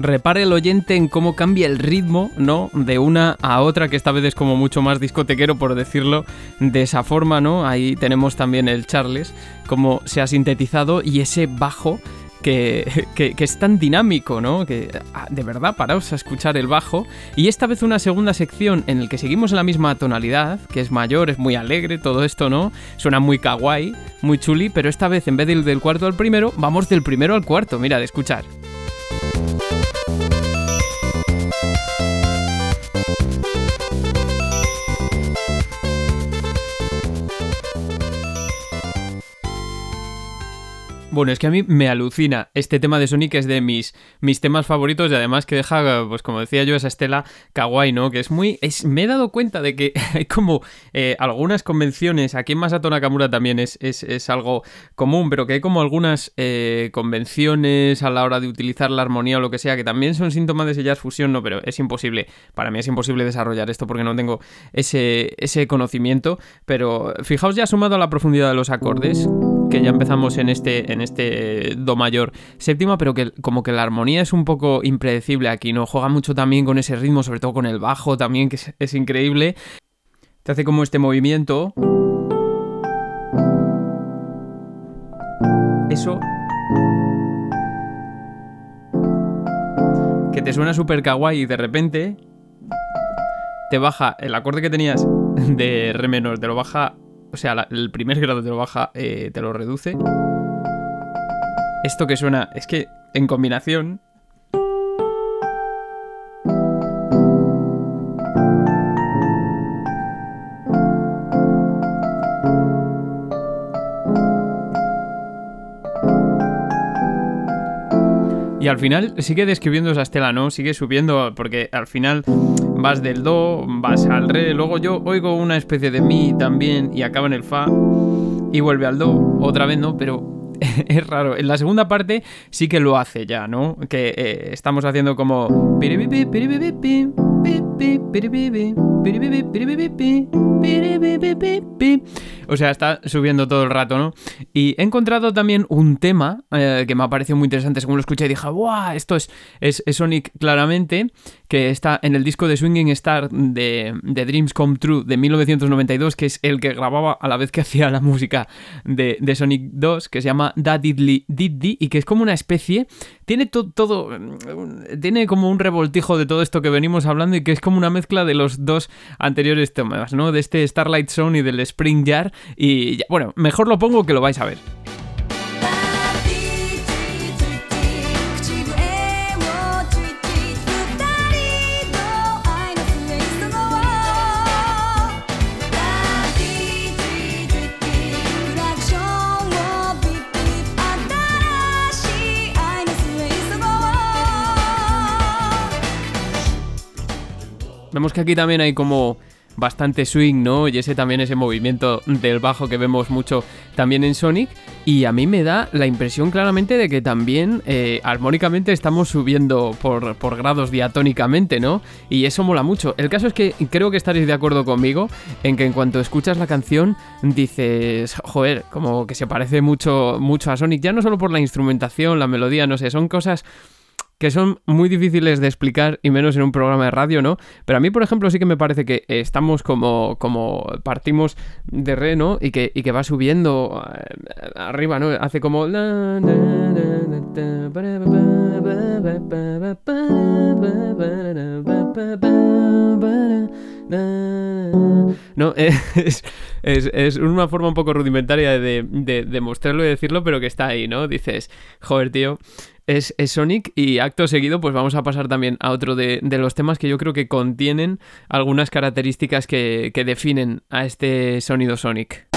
Repare el oyente en cómo cambia el ritmo, ¿no? De una a otra, que esta vez es como mucho más discotequero, por decirlo de esa forma, ¿no? Ahí tenemos también el Charles, como se ha sintetizado, y ese bajo (laughs) que, que, es tan dinámico, ¿no? Que ah, de verdad paraos a escuchar el bajo. Y esta vez una segunda sección en la que seguimos en la misma tonalidad, que es mayor, es muy alegre, todo esto, ¿no? Suena muy kawaii, muy chuli, pero esta vez en vez del, del cuarto al primero, vamos del primero al cuarto, mira, de escuchar. Bueno, es que a mí me alucina. Este tema de Sonic es de mis, mis temas favoritos y además que deja, pues como decía yo, esa estela kawaii, ¿no? Que es muy... Es, me he dado cuenta de que (laughs) hay como eh, algunas convenciones, aquí en Masato Nakamura también es, es, es algo común, pero que hay como algunas eh, convenciones a la hora de utilizar la armonía o lo que sea, que también son síntomas de ese fusión, no, pero es imposible, para mí es imposible desarrollar esto porque no tengo ese, ese conocimiento, pero fijaos ya sumado a la profundidad de los acordes, que ya empezamos en este, en este Do mayor séptima, pero que como que la armonía es un poco impredecible aquí, ¿no? Juega mucho también con ese ritmo, sobre todo con el bajo también, que es, es increíble. Te hace como este movimiento. Eso. Que te suena súper kawaii y de repente te baja el acorde que tenías de re menor, te lo baja o sea, el primer grado te lo baja, eh, te lo reduce. Esto que suena, es que en combinación... Y al final sigue describiendo esa estela, ¿no? Sigue subiendo, porque al final vas del do, vas al re, luego yo oigo una especie de mi también y acaba en el fa y vuelve al do, otra vez no, pero (laughs) es raro. En la segunda parte sí que lo hace ya, ¿no? Que eh, estamos haciendo como... O sea, está subiendo todo el rato, ¿no? Y he encontrado también un tema eh, que me ha parecido muy interesante según lo escuché dije, ¡guau! Esto es, Sonic claramente, que está en el disco de Swinging Star de, Dreams Come True de 1992, que es el que grababa a la vez que hacía la música de, Sonic 2, que se llama Da Diddly Diddy, y que es como una especie, tiene to- todo, mm, tiene como un revoltijo de todo esto que venimos hablando y que es como una mezcla de los dos anteriores temas, ¿no? De este Starlight Zone y del Spring Jar, y ya- bueno, mejor lo pongo que lo vais a ver. Vemos que aquí también hay como bastante swing, ¿no? Y ese también ese movimiento del bajo que vemos mucho también en Sonic. Y a mí me da la impresión claramente de que también eh, armónicamente estamos subiendo por, por grados diatónicamente, ¿no? Y eso mola mucho. El caso es que creo que estaréis de acuerdo conmigo en que en cuanto escuchas la canción dices, joder, como que se parece mucho, mucho a Sonic, ya no solo por la instrumentación, la melodía, no sé, son cosas que son muy difíciles de explicar y menos en un programa de radio, ¿no? Pero a mí, por ejemplo, sí que me parece que estamos como, como partimos de re, ¿no? Y que, y que va subiendo arriba, ¿no? Hace como... No, es, es, una forma un poco rudimentaria de, de, de mostrarlo y decirlo, pero que está ahí, ¿no? Dices, joder, tío, es, es Sonic y acto seguido pues vamos a pasar también a otro de, de los temas que yo creo que contienen algunas características que, que definen a este sonido Sonic.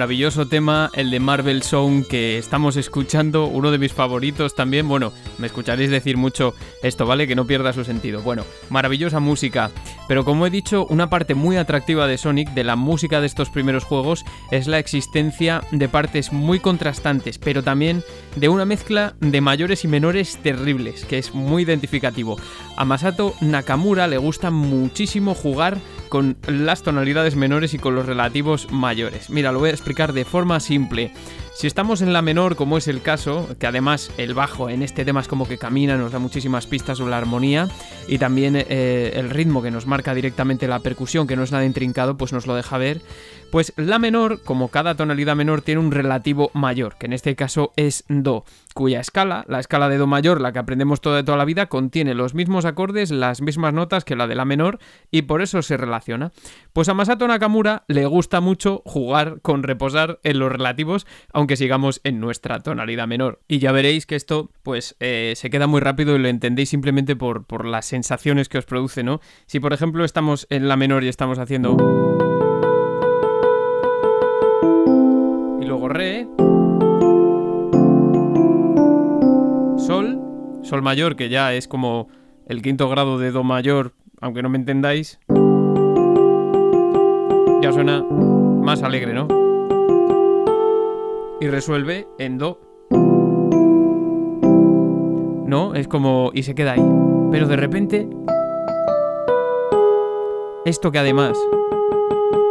Maravilloso tema, el de Marvel Song que estamos escuchando, uno de mis favoritos también. Bueno, me escucharéis decir mucho esto, ¿vale? Que no pierda su sentido. Bueno, maravillosa música. Pero como he dicho, una parte muy atractiva de Sonic, de la música de estos primeros juegos, es la existencia de partes muy contrastantes, pero también de una mezcla de mayores y menores terribles, que es muy identificativo. A Masato Nakamura le gusta muchísimo jugar con las tonalidades menores y con los relativos mayores. Mira, lo voy a explicar de forma simple. Si estamos en la menor, como es el caso, que además el bajo en este tema es como que camina, nos da muchísimas pistas sobre la armonía y también eh, el ritmo que nos marca directamente la percusión, que no es nada intrincado, pues nos lo deja ver. Pues la menor, como cada tonalidad menor, tiene un relativo mayor, que en este caso es Do, cuya escala, la escala de Do mayor, la que aprendemos toda, toda la vida, contiene los mismos acordes, las mismas notas que la de la menor y por eso se relaciona. Pues a Masato Nakamura le gusta mucho jugar con reposar en los relativos, aunque sigamos en nuestra tonalidad menor. Y ya veréis que esto, pues, eh, se queda muy rápido y lo entendéis simplemente por, por las sensaciones que os produce, ¿no? Si por ejemplo estamos en la menor y estamos haciendo... Y luego re. Sol. Sol mayor, que ya es como el quinto grado de Do mayor, aunque no me entendáis. Ya suena más alegre, ¿no? Y resuelve en Do. ¿No? Es como... y se queda ahí. Pero de repente... Esto que además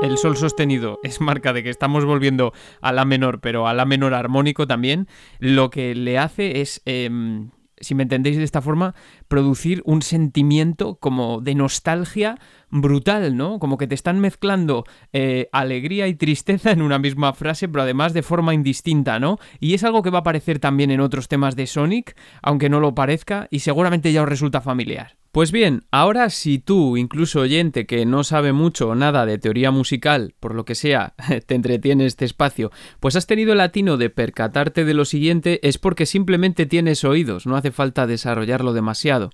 el sol sostenido es marca de que estamos volviendo a la menor, pero a la menor armónico también, lo que le hace es, em, si me entendéis de esta forma, producir un sentimiento como de nostalgia brutal, ¿no? Como que te están mezclando eh, alegría y tristeza en una misma frase, pero además de forma indistinta, ¿no? Y es algo que va a aparecer también en otros temas de Sonic, aunque no lo parezca, y seguramente ya os resulta familiar. Pues bien, ahora si tú, incluso oyente que no sabe mucho o nada de teoría musical, por lo que sea, (laughs) te entretiene este espacio, pues has tenido el latino de percatarte de lo siguiente, es porque simplemente tienes oídos, no hace falta desarrollarlo demasiado.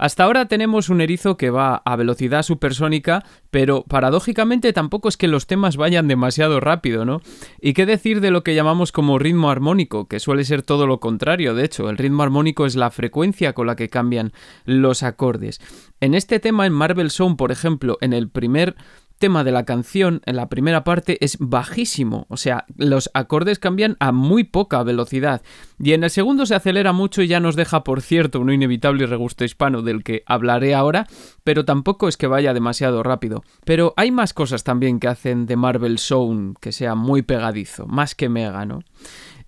Hasta ahora tenemos un erizo que va a velocidad supersónica, pero paradójicamente tampoco es que los temas vayan demasiado rápido, ¿no? ¿Y qué decir de lo que llamamos como ritmo armónico, que suele ser todo lo contrario, de hecho, el ritmo armónico es la frecuencia con la que cambian los acordes. En este tema, en Marvel Song, por ejemplo, en el primer tema de la canción en la primera parte es bajísimo, o sea, los acordes cambian a muy poca velocidad. Y en el segundo se acelera mucho y ya nos deja, por cierto, un inevitable regusto hispano del que hablaré ahora, pero tampoco es que vaya demasiado rápido. Pero hay más cosas también que hacen de Marvel Zone que sea muy pegadizo, más que mega, ¿no?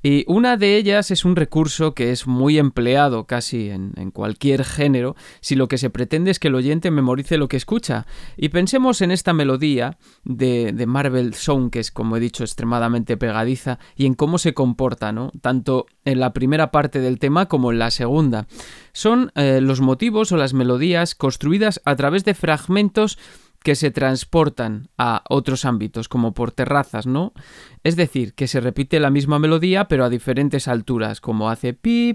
Y una de ellas es un recurso que es muy empleado casi en, cualquier género si lo que se pretende es que el oyente memorice lo que escucha. Y pensemos en esta melodía de, de Marvel Song, que es como he dicho extremadamente pegadiza, y en cómo se comporta, ¿no? Tanto en la primera parte del tema como en la segunda. Son eh, los motivos o las melodías construidas a través de fragmentos que se transportan a otros ámbitos, como por terrazas, ¿no? Es decir, que se repite la misma melodía, pero a diferentes alturas, como hace pi,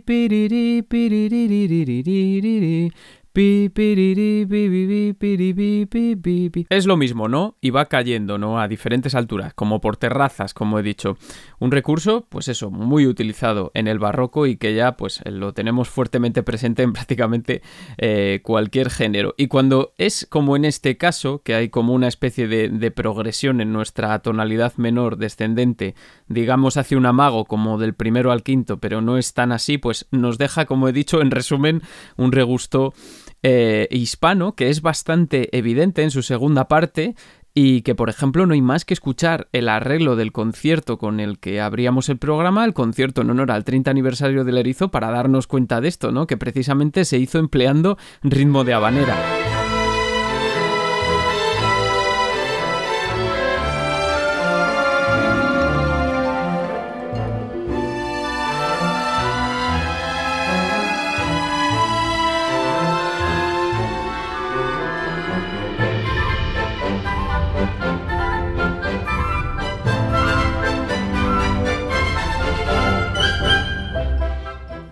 es lo mismo, ¿no? Y va cayendo, ¿no? A diferentes alturas, como por terrazas, como he dicho. Un recurso, pues eso, muy utilizado en el barroco y que ya, pues, lo tenemos fuertemente presente en prácticamente eh, cualquier género. Y cuando es como en este caso, que hay como una especie de, de progresión en nuestra tonalidad menor descendente, digamos hacia un amago como del primero al quinto, pero no es tan así, pues nos deja, como he dicho, en resumen, un regusto eh, hispano que es bastante evidente en su segunda parte y que, por ejemplo, no hay más que escuchar el arreglo del concierto con el que abríamos el programa, el concierto en honor al 30 aniversario del Erizo, para darnos cuenta de esto, ¿no? Que precisamente se hizo empleando ritmo de habanera.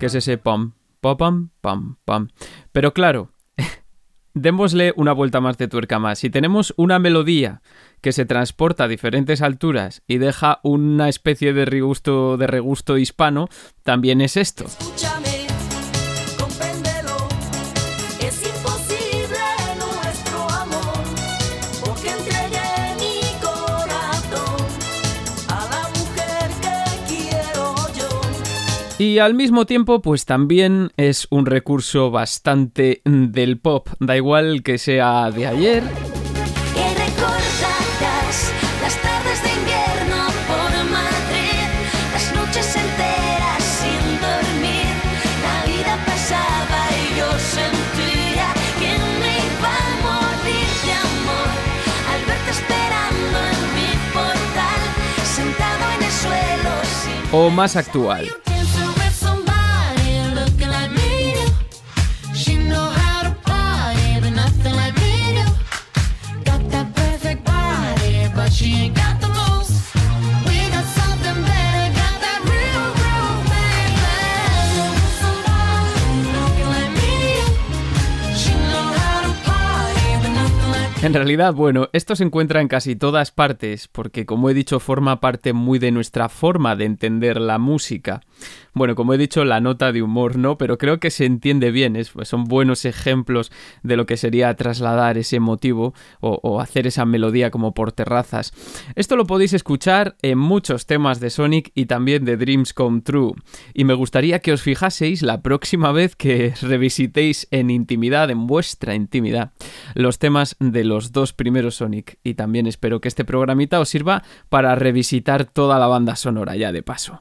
Es ese pam, pam, pam, pam. Pero claro, (laughs) démosle una vuelta más de tuerca más. Si tenemos una melodía que se transporta a diferentes alturas y deja una especie de regusto, de regusto hispano, también es esto. Y al mismo tiempo, pues también es un recurso bastante del pop. Da igual que sea de ayer, Que recordarás las En realidad, bueno, esto se encuentra en casi todas partes, porque como he dicho, forma parte muy de nuestra forma de entender la música. Bueno, como he dicho, la nota de humor no, pero creo que se entiende bien, es- son buenos ejemplos de lo que sería trasladar ese motivo o hacer esa melodía como por terrazas. Esto lo podéis escuchar en muchos temas de Sonic y también de Dreams Come True. Y me gustaría que os fijaseis la próxima vez que (laughs) revisitéis en intimidad, en vuestra intimidad, los temas de los dos primeros Sonic. Y también espero que este programita os sirva para revisitar toda la banda sonora ya de paso.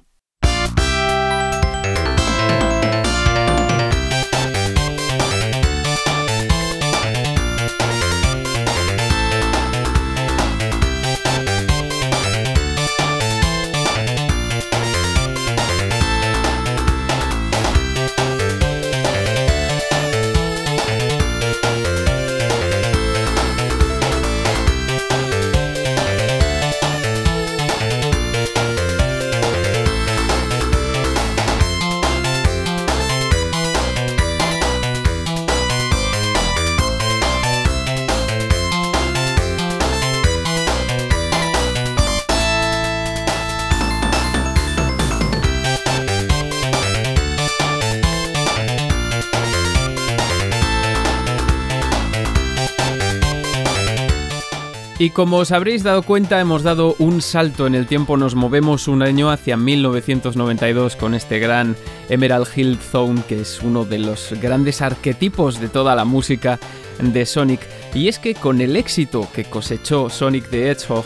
Y como os habréis dado cuenta, hemos dado un salto en el tiempo, nos movemos un año hacia 1992 con este gran Emerald Hill Zone, que es uno de los grandes arquetipos de toda la música de Sonic. Y es que con el éxito que cosechó Sonic the Hedgehog,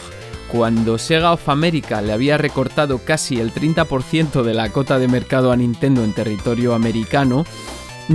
cuando Sega of America le había recortado casi el 30% de la cota de mercado a Nintendo en territorio americano,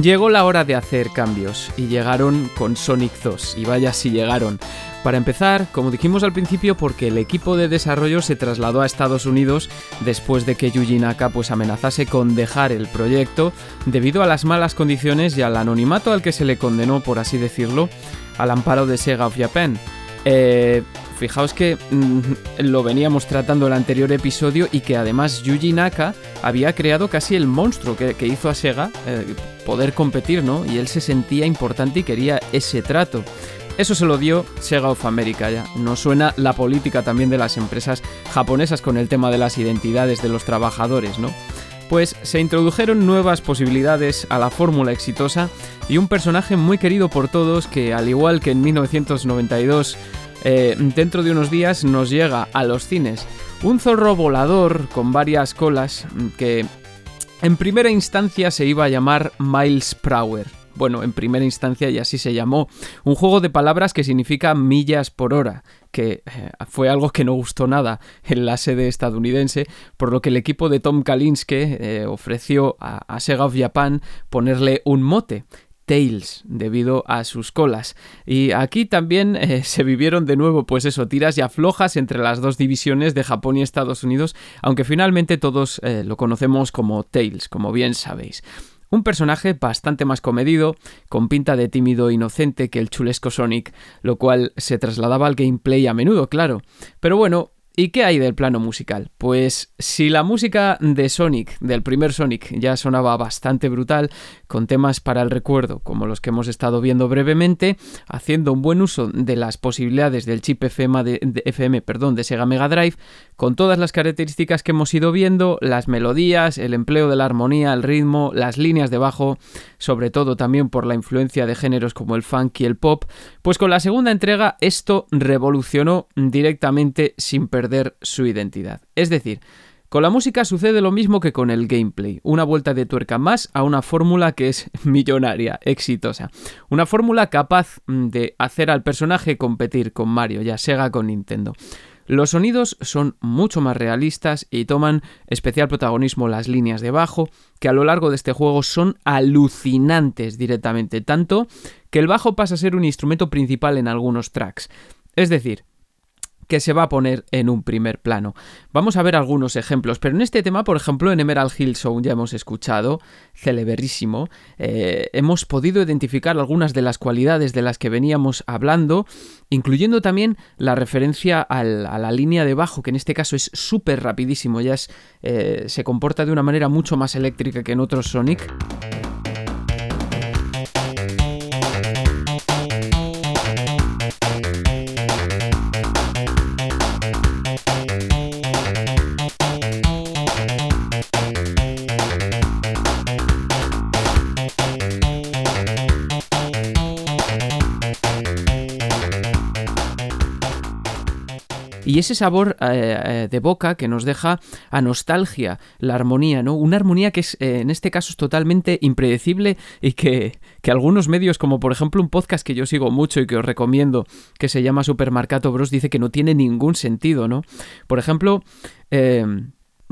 Llegó la hora de hacer cambios y llegaron con Sonic 2 y vaya si llegaron. Para empezar, como dijimos al principio, porque el equipo de desarrollo se trasladó a Estados Unidos después de que Yuji Naka pues amenazase con dejar el proyecto debido a las malas condiciones y al anonimato al que se le condenó, por así decirlo, al amparo de Sega of Japan. Eh, fijaos que mm, lo veníamos tratando el anterior episodio y que además Yuji Naka había creado casi el monstruo que, que hizo a Sega eh, poder competir, ¿no? Y él se sentía importante y quería ese trato. Eso se lo dio Sega of America ya. Nos suena la política también de las empresas japonesas con el tema de las identidades de los trabajadores, ¿no? Pues se introdujeron nuevas posibilidades a la fórmula exitosa y un personaje muy querido por todos que, al igual que en 1992, eh, dentro de unos días nos llega a los cines. Un zorro volador con varias colas mm, que en primera instancia se iba a llamar Miles Prower. Bueno, en primera instancia y así se llamó. Un juego de palabras que significa millas por hora, que eh, fue algo que no gustó nada en la sede estadounidense, por lo que el equipo de Tom Kalinske eh, ofreció a, Sega of Japan ponerle un mote. Tails, debido a sus colas. Y aquí también eh, se vivieron de nuevo, pues eso, tiras y aflojas entre las dos divisiones de Japón y Estados Unidos, aunque finalmente todos lo conocemos como Tails, como bien sabéis. Un personaje bastante más comedido, con pinta de tímido e inocente que el chulesco Sonic, lo cual se trasladaba al gameplay a menudo, claro. Pero bueno, ¿Y qué hay del plano musical? Pues si la música de Sonic, del primer Sonic, ya sonaba bastante brutal, con temas para el recuerdo, como los que hemos estado viendo brevemente, haciendo un buen uso de las posibilidades del chip FM de, FM, perdón, de Sega Mega Drive, con todas las características que hemos ido viendo, las melodías, el empleo de la armonía, el ritmo, las líneas de bajo, sobre todo también por la influencia de géneros como el funk y el pop, pues con la segunda entrega esto revolucionó directamente sin perder su identidad. Es decir, con la música sucede lo mismo que con el gameplay, una vuelta de tuerca más a una fórmula que es (laughs) millonaria, exitosa. Una fórmula capaz de hacer al personaje competir con Mario, ya Sega con Nintendo. Los sonidos son mucho más realistas y toman especial protagonismo las líneas de bajo, que a lo largo de este juego son alucinantes directamente, tanto que el bajo pasa a ser un instrumento principal en algunos tracks. Es decir, que se va a poner en un primer plano. Vamos a ver algunos ejemplos, pero en este tema, por ejemplo, en Emerald Hill Zone ya hemos escuchado, celebrísimo, eh, hemos podido identificar algunas de las cualidades de las que veníamos hablando, incluyendo también la referencia a la línea de bajo, que en este caso es súper rapidísimo, ya es, eh, se comporta de una manera mucho más eléctrica que en otros Sonic. Y ese sabor eh, eh, de boca que nos deja a nostalgia, la armonía, ¿no? Una armonía que es, eh, en este caso, es totalmente impredecible y que, que algunos medios, como por ejemplo un podcast que yo sigo mucho y que os recomiendo, que se llama Supermercato Bros, dice que no tiene ningún sentido, ¿no? Por ejemplo, eh,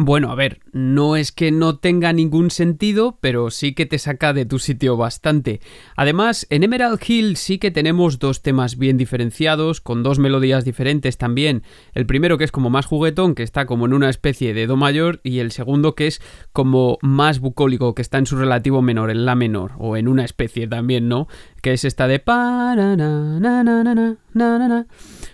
bueno, a ver, no es que no tenga ningún sentido, pero sí que te saca de tu sitio bastante. Además, en Emerald Hill sí que tenemos dos temas bien diferenciados, con dos melodías diferentes también. El primero que es como más juguetón, que está como en una especie de do mayor, y el segundo que es como más bucólico, que está en su relativo menor, en la menor, o en una especie también, ¿no? Que es esta de pa.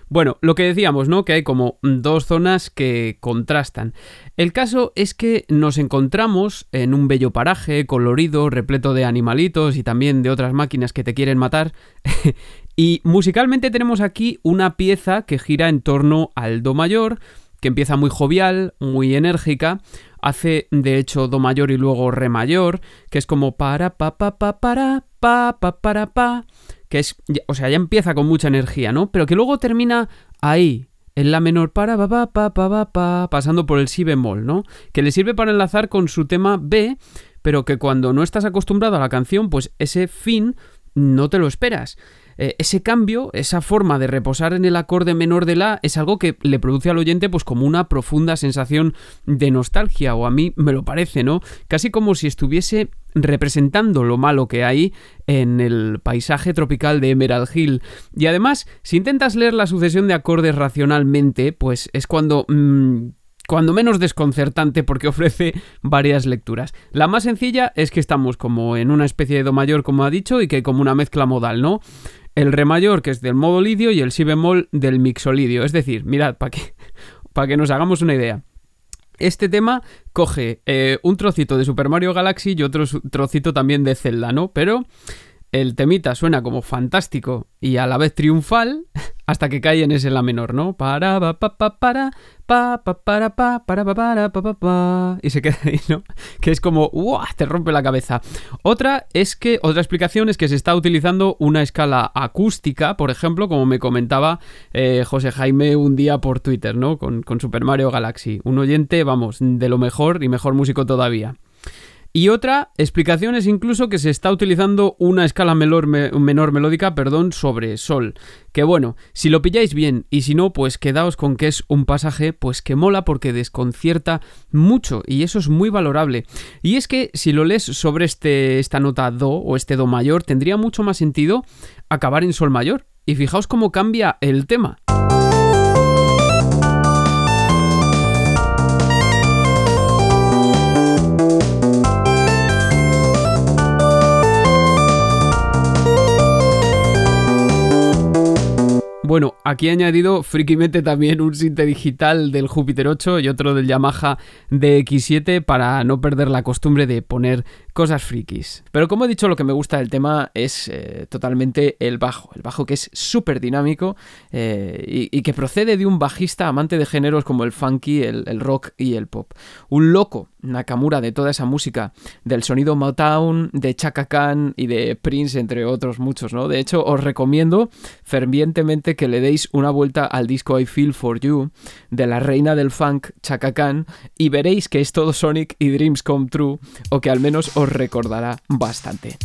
Bueno, lo que decíamos, ¿no? Que hay como dos zonas que contrastan. El caso es que nos encontramos en un bello paraje, colorido, repleto de animalitos y también de otras máquinas que te quieren matar. (laughs) y musicalmente tenemos aquí una pieza que gira en torno al Do mayor, que empieza muy jovial, muy enérgica, hace de hecho Do mayor y luego Re mayor, que es como para pa pa pa para pa pa para pa, que es, o sea, ya empieza con mucha energía, ¿no? Pero que luego termina ahí, en la menor para pa pa pa pa pa, pa, pasando por el si bemol, ¿no? Que le sirve para enlazar con su tema B, pero que cuando no estás acostumbrado a la canción, pues ese fin no te lo esperas. Eh, ese cambio, esa forma de reposar en el acorde menor de la es algo que le produce al oyente pues como una profunda sensación de nostalgia o a mí me lo parece, ¿no? Casi como si estuviese representando lo malo que hay en el paisaje tropical de Emerald Hill. Y además, si intentas leer la sucesión de acordes racionalmente, pues es cuando... mm, cuando menos desconcertante porque (laughs) ofrece varias lecturas. La más sencilla es que estamos como en una especie de do mayor, como ha dicho, y que como una mezcla modal, ¿no? El re mayor, que es del modo lidio, y el si bemol del mixolidio. Es decir, mirad, para que, (laughs) para que nos hagamos una idea. Este tema coge eh, un trocito de Super Mario Galaxy y otro trocito también de Zelda, ¿no? Pero el temita suena como fantástico y a la vez triunfal (laughs) hasta que cae en ese la menor, ¿no? Para pa pa pa para pa pa para pa para pa para pa pa pa y se queda ahí, ¿no? (laughs) Que es como ¡guau! te rompe la cabeza. Otra es que otra explicación es que se está utilizando una escala acústica, por ejemplo, como me comentaba eh, José Jaime un día por Twitter, ¿no? Con, con Super Mario Galaxy. Un oyente, vamos, de lo mejor y mejor músico todavía. Y otra explicación es incluso que se está utilizando una escala menor, me- menor melódica perdón, sobre sol. Que bueno, si lo pilláis bien y si no, pues quedaos con que es un pasaje pues que mola porque desconcierta mucho y eso es muy valorable. Y es que si lo lees sobre este, esta nota do o este do mayor, tendría mucho más sentido acabar en sol mayor. Y fijaos cómo cambia el tema. Bueno, aquí he añadido frikimente también un sinte digital del Júpiter 8 y otro del Yamaha DX7 para no perder la costumbre de poner cosas frikis. Pero como he dicho, lo que me gusta del tema es eh, totalmente el bajo. El bajo que es súper dinámico eh, y, que procede de un bajista amante de géneros como el funky, el, rock y el pop. Un loco Nakamura de toda esa música, del sonido Motown, de Chaka Khan y de Prince, entre otros muchos, ¿no? De hecho, os recomiendo fervientemente que le deis una vuelta al disco I Feel For You de la reina del funk, Chaka Khan, y veréis que es todo Sonic y Dreams Come True, o que al menos os recordará bastante.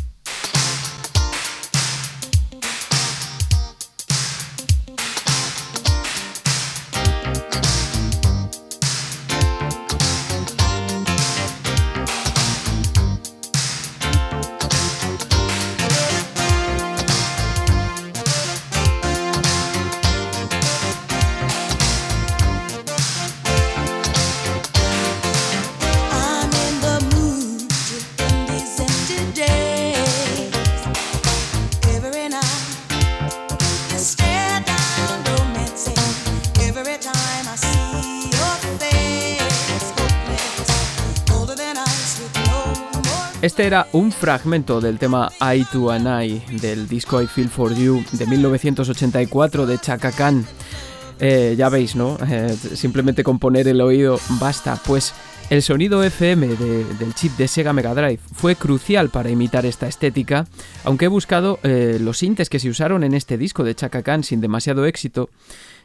Un fragmento del tema Eye to an Eye del disco I Feel For You de 1984 de Chaka Khan. Eh, ya veis, ¿no? Eh, simplemente con poner el oído basta. Pues el sonido FM del chip de Sega Mega Drive fue crucial para imitar esta estética, aunque he buscado eh, los sintes que se usaron en este disco de Chaka Khan sin demasiado éxito.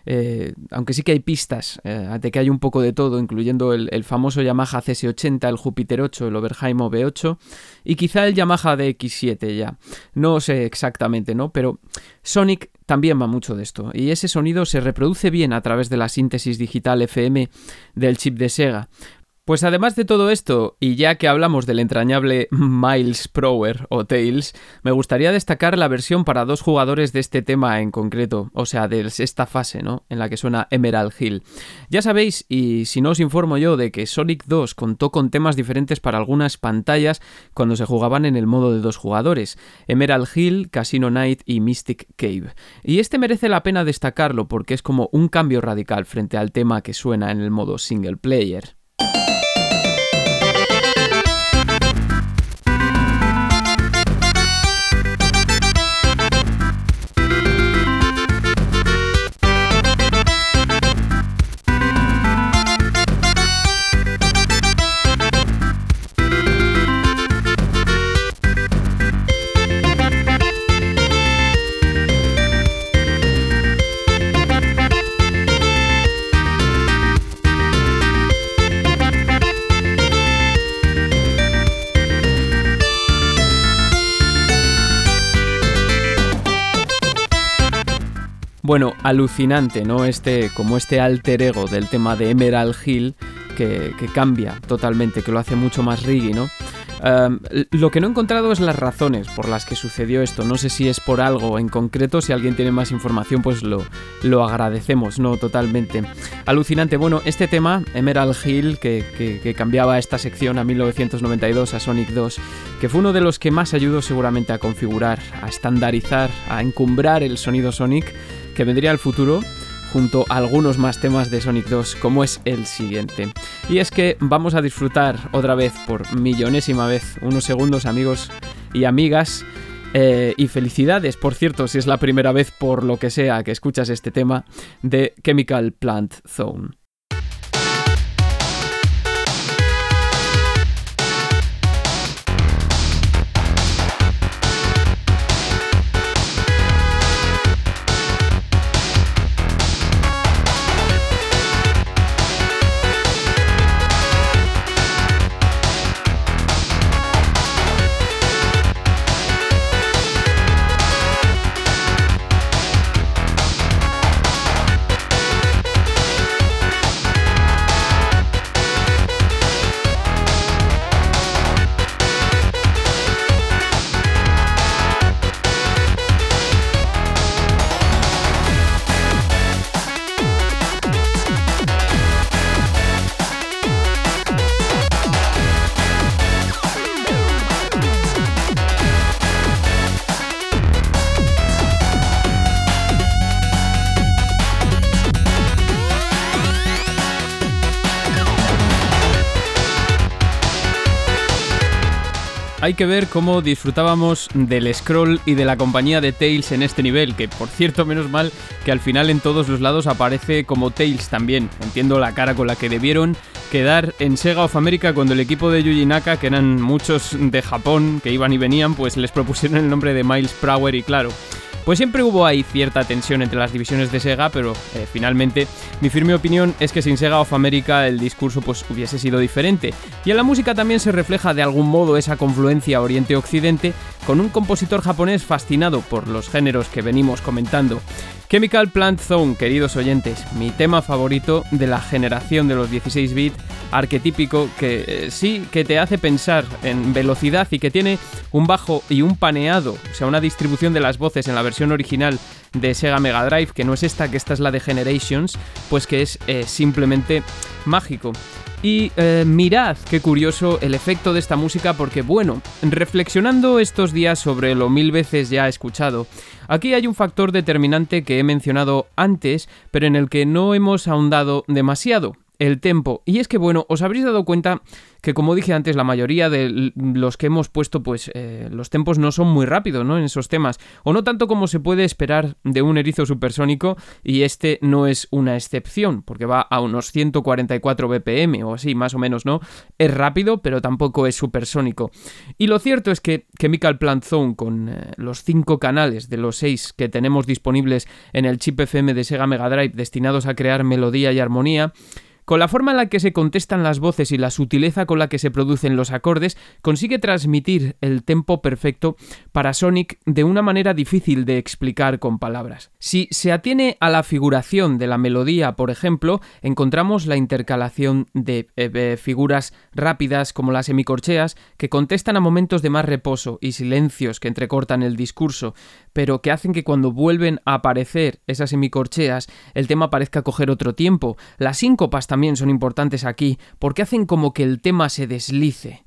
Eh, aunque sí que hay pistas eh, de que hay un poco de todo, incluyendo el, famoso Yamaha CS80, el Jupiter 8, el Overheim V8 y quizá el Yamaha DX7 ya. No sé exactamente, ¿no? Pero Sonic también va mucho de esto, y ese sonido se reproduce bien a través de la síntesis digital FM del chip de Sega. Pues además de todo esto, y ya que hablamos del entrañable Miles Prower o Tails, me gustaría destacar la versión para dos jugadores de este tema en concreto, o sea, de esta fase, ¿no? En la que suena Emerald Hill. Ya sabéis, y si no os informo yo, de que Sonic 2 contó con temas diferentes para algunas pantallas cuando se jugaban en el modo de dos jugadores, Emerald Hill, Casino Night y Mystic Cave. Y este merece la pena destacarlo porque es como un cambio radical frente al tema que suena en el modo single player. Bueno, alucinante, ¿no? Este, como este alter ego del tema de Emerald Hill que, cambia totalmente, que lo hace mucho más reggae, ¿no? Em, lo que no he encontrado es las razones por las que sucedió esto. No sé si es por algo en concreto. Si alguien tiene más información, pues lo, lo agradecemos, ¿no? Totalmente. Alucinante. Bueno, este tema, Emerald Hill, que, que, cambiaba esta sección a 1992, a Sonic 2, que fue uno de los que más ayudó seguramente a configurar, a estandarizar, a encumbrar el sonido Sonic que vendría al futuro junto a algunos más temas de Sonic 2 como es el siguiente. Y es que vamos a disfrutar otra vez por millonésima vez unos segundos amigos y amigas eh, y felicidades, por cierto, si es la primera vez por lo que sea que escuchas este tema de Chemical Plant Zone. Hay que ver cómo disfrutábamos del scroll y de la compañía de Tails en este nivel, que por cierto, menos mal que al final en todos los lados aparece como Tails también. Entiendo la cara con la que debieron quedar en Sega of America cuando el equipo de Yuji Naka, que eran muchos de Japón que iban y venían, pues les propusieron el nombre de Miles Prower y claro, pues siempre hubo ahí cierta tensión entre las divisiones de Sega, pero eh, finalmente mi firme opinión es que sin Sega of America el discurso pues hubiese sido diferente. Y en la música también se refleja de algún modo esa confluencia Oriente-Occidente con un compositor japonés fascinado por los géneros que venimos comentando. Chemical Plant Zone, queridos oyentes, mi tema favorito de la generación de los 16 bits, arquetípico que eh, sí que te hace pensar en velocidad y que tiene un bajo y un paneado, o sea, una distribución de las voces en la versión original de Sega Mega Drive, que no es esta, que esta es la de Generations, pues que es eh, simplemente mágico. Y eh, mirad qué curioso el efecto de esta música porque bueno, reflexionando estos días sobre lo mil veces ya escuchado, aquí hay un factor determinante que he mencionado antes, pero en el que no hemos ahondado demasiado, el tempo. Y es que bueno, os habréis dado cuenta que como dije antes, la mayoría de los que hemos puesto, pues eh, los tempos no son muy rápidos, ¿no? En esos temas. O no tanto como se puede esperar de un erizo supersónico, y este no es una excepción, porque va a unos 144 BPM o así, más o menos, ¿no? Es rápido, pero tampoco es supersónico. Y lo cierto es que Chemical Plant Zone, con eh, los 5 canales de los 6 que tenemos disponibles en el chip FM de Sega Mega Drive destinados a crear melodía y armonía, con la forma en la que se contestan las voces y la sutileza con la que se producen los acordes, consigue transmitir el tempo perfecto para Sonic de una manera difícil de explicar con palabras. Si se atiene a la figuración de la melodía, por ejemplo, encontramos la intercalación de eh, figuras rápidas como las semicorcheas que contestan a momentos de más reposo y silencios que entrecortan el discurso, pero que hacen que cuando vuelven a aparecer esas semicorcheas el tema parezca coger otro tiempo. Las síncopas también son importantes aquí porque hacen como que el tema se deslice.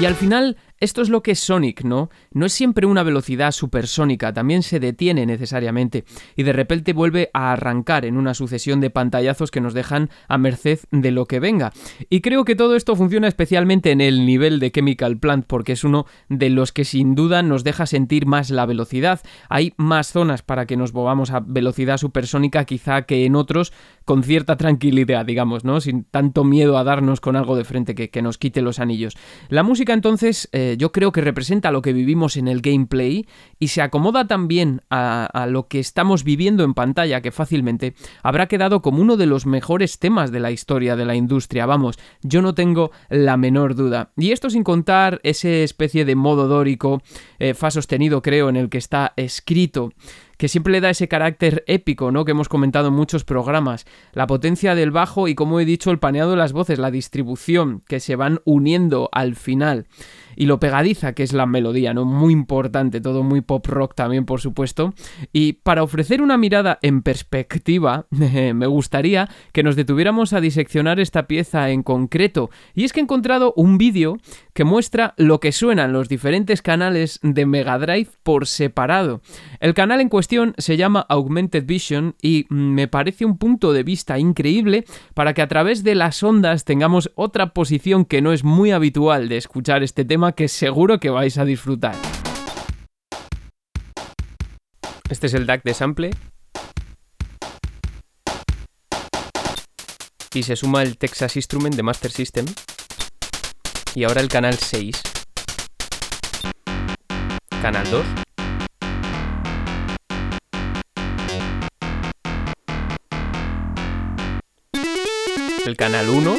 Y al final esto es lo que es Sonic, ¿no? No es siempre una velocidad supersónica, también se detiene necesariamente y de repente vuelve a arrancar en una sucesión de pantallazos que nos dejan a merced de lo que venga. Y creo que todo esto funciona especialmente en el nivel de Chemical Plant porque es uno de los que sin duda nos deja sentir más la velocidad. Hay más zonas para que nos movamos a velocidad supersónica quizá que en otros con cierta tranquilidad, digamos, ¿no? Sin tanto miedo a darnos con algo de frente que, nos quite los anillos. La música entonces... Eh, yo creo que representa lo que vivimos en el gameplay y se acomoda también a, lo que estamos viviendo en pantalla, que fácilmente habrá quedado como uno de los mejores temas de la historia de la industria. Vamos, yo no tengo la menor duda. Y esto sin contar ese especie de modo dórico, eh, fa sostenido creo, en el que está escrito que siempre le da ese carácter épico, ¿no? Que hemos comentado en muchos programas. La potencia del bajo y, como he dicho, el paneado de las voces, la distribución, que se van uniendo al final y lo pegadiza que es la melodía, ¿no? Muy importante, todo muy pop rock también, por supuesto. Y para ofrecer una mirada en perspectiva, (laughs) me gustaría que nos detuviéramos a diseccionar esta pieza en concreto. Y es que he encontrado un vídeo que muestra lo que suenan los diferentes canales de Mega Drive por separado. El canal en cuestión se llama Augmented Vision y me parece un punto de vista increíble para que a través de las ondas tengamos otra posición que no es muy habitual de escuchar este tema que seguro que vais a disfrutar. Este es el DAC de sample. Y se suma el Texas Instrument de Master System. Y ahora el canal 6. Canal 2. El canal 1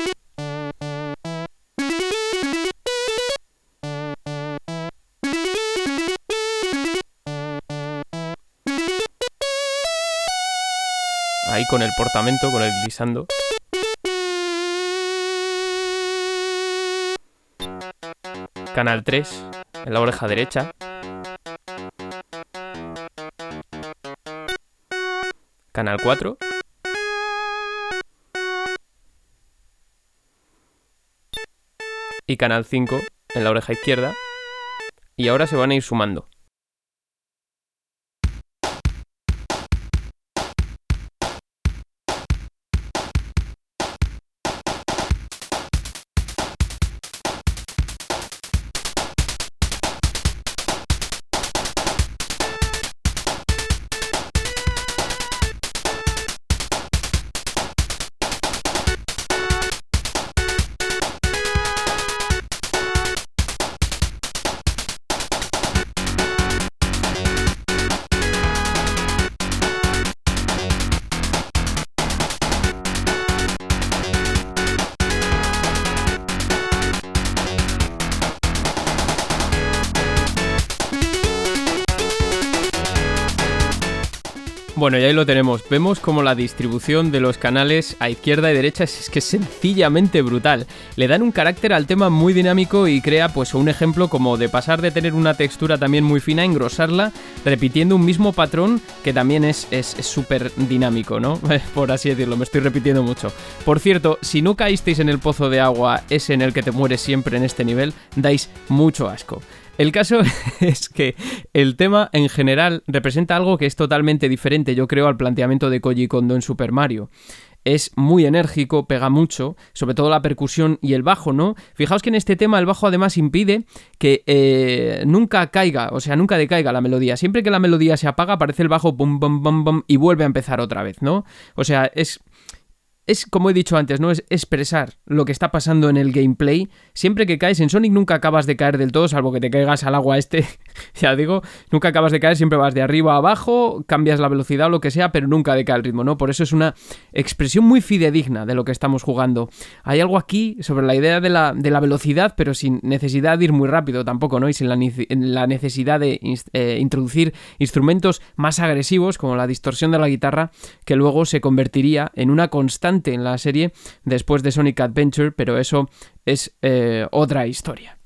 ahí con el portamento, con el glissando. Canal 3, en la oreja derecha. Canal 4. Y canal 5 en la oreja izquierda. Y ahora se van a ir sumando. Bueno, y ahí lo tenemos. Vemos como la distribución de los canales a izquierda y derecha es, es que es sencillamente brutal. Le dan un carácter al tema muy dinámico y crea pues un ejemplo como de pasar de tener una textura también muy fina a engrosarla, repitiendo un mismo patrón que también es súper dinámico, ¿no? (laughs) Por así decirlo, me estoy repitiendo mucho. Por cierto, si no caísteis en el pozo de agua ese en el que te mueres siempre en este nivel, dais mucho asco. El caso (laughs) es que el tema en general representa algo que es totalmente diferente, yo creo, al planteamiento de Koji Kondo en Super Mario. Es muy enérgico, pega mucho, sobre todo la percusión y el bajo, ¿no? Fijaos que en este tema el bajo además impide que eh, nunca caiga, o sea, nunca decaiga la melodía. Siempre que la melodía se apaga, aparece el bajo bum, bum, bum, bum y vuelve a empezar otra vez, ¿no? O sea, es es, como he dicho antes, ¿no? Es expresar lo que está pasando en el gameplay. Siempre que caes en Sonic nunca acabas de caer del todo, salvo que te caigas al agua este. (laughs) ya digo, nunca acabas de caer, siempre vas de arriba a abajo, cambias la velocidad o lo que sea, pero nunca decae el ritmo, ¿no? Por eso es una expresión muy fidedigna de lo que estamos jugando. Hay algo aquí sobre la idea de la, de la velocidad, pero sin necesidad de ir muy rápido tampoco, ¿no? Y sin la, la necesidad de eh, introducir instrumentos más agresivos, como la distorsión de la guitarra, que luego se convertiría en una constante en la serie después de Sonic Adventure, pero eso es eh, otra historia.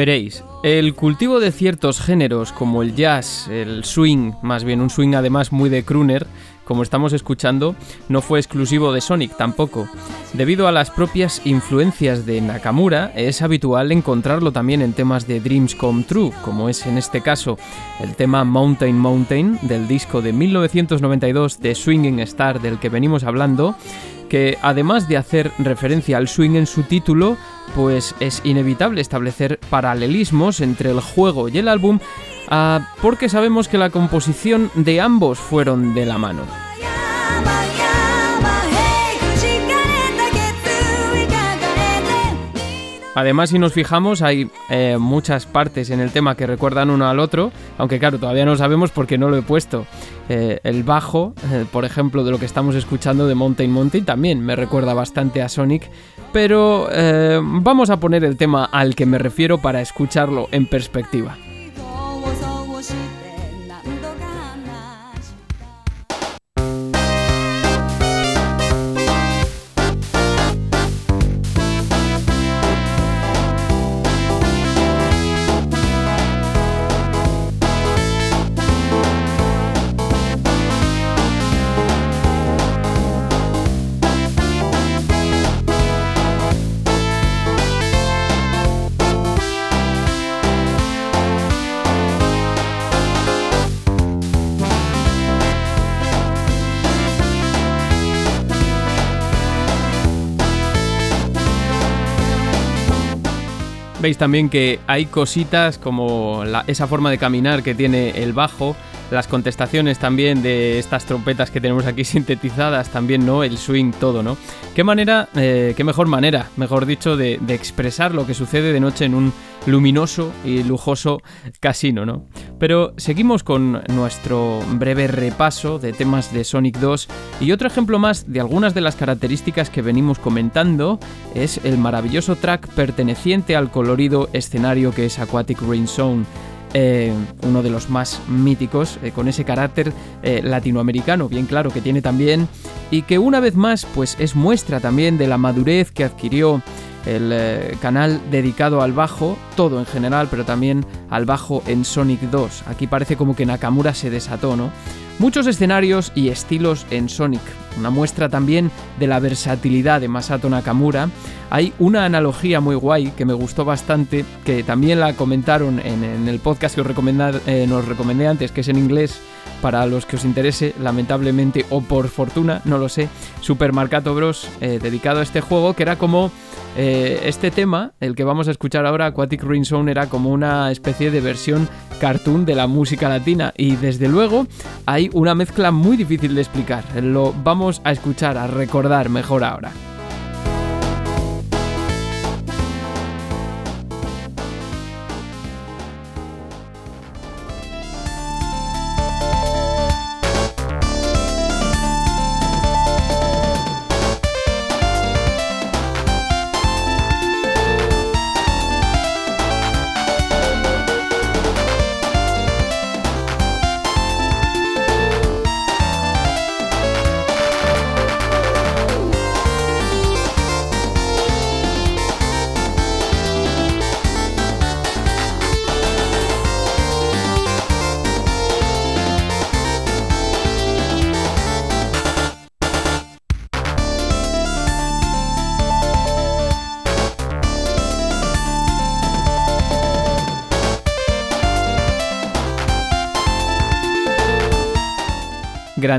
Veréis, el cultivo de ciertos géneros como el jazz, el swing, más bien un swing además muy de crooner, como estamos escuchando, no fue exclusivo de Sonic tampoco. Debido a las propias influencias de Nakamura, es habitual encontrarlo también en temas de Dreams Come True, como es en este caso el tema Mountain Mountain del disco de 1992 de Swinging Star del que venimos hablando, que además de hacer referencia al swing en su título, pues es inevitable establecer paralelismos entre el juego y el álbum, ah, porque sabemos que la composición de ambos fueron de la mano. Además, si nos fijamos, hay eh, muchas partes en el tema que recuerdan uno al otro, aunque claro, todavía no sabemos porque no lo he puesto. Eh, el bajo, eh, por ejemplo, de lo que estamos escuchando de Mountain Mountain, también me recuerda bastante a Sonic, pero vamos a poner el tema al que me refiero para escucharlo en perspectiva. Veis también que hay cositas como esa forma de caminar que tiene el bajo, las contestaciones también de estas trompetas que tenemos aquí (laughs) sintetizadas, también, ¿no? El swing, todo, ¿no? ¿Qué manera, eh, qué mejor manera, mejor dicho, de, de, expresar lo que sucede de noche en un luminoso y lujoso casino, ¿no? Pero seguimos con nuestro breve repaso de temas de Sonic 2 y otro ejemplo más de algunas de las características que venimos comentando es el maravilloso track perteneciente al colorido escenario que es Aquatic Rain Zone. Eh, uno de los más míticos, eh, con ese carácter eh, latinoamericano, bien claro que tiene también, y que una vez más pues es muestra también de la madurez que adquirió el canal dedicado al bajo, todo en general, pero también al bajo en Sonic 2. Aquí parece como que Nakamura se desató, ¿no? Muchos escenarios y estilos en Sonic, una muestra también de la versatilidad de Masato Nakamura. Hay una analogía muy guay que me gustó bastante, que también la comentaron en, el podcast que os eh, nos recomendé antes, que es en inglés, para los que os interese, lamentablemente o por fortuna, no lo sé, Super Marcato Bros. Eh, dedicado a este juego, que era como eh, este tema, el que vamos a escuchar ahora, Aquatic Rain Zone, era como una especie de versión cartoon de la música latina y desde luego hay una mezcla muy difícil de explicar. Lo vamos a escuchar, a recordar mejor ahora.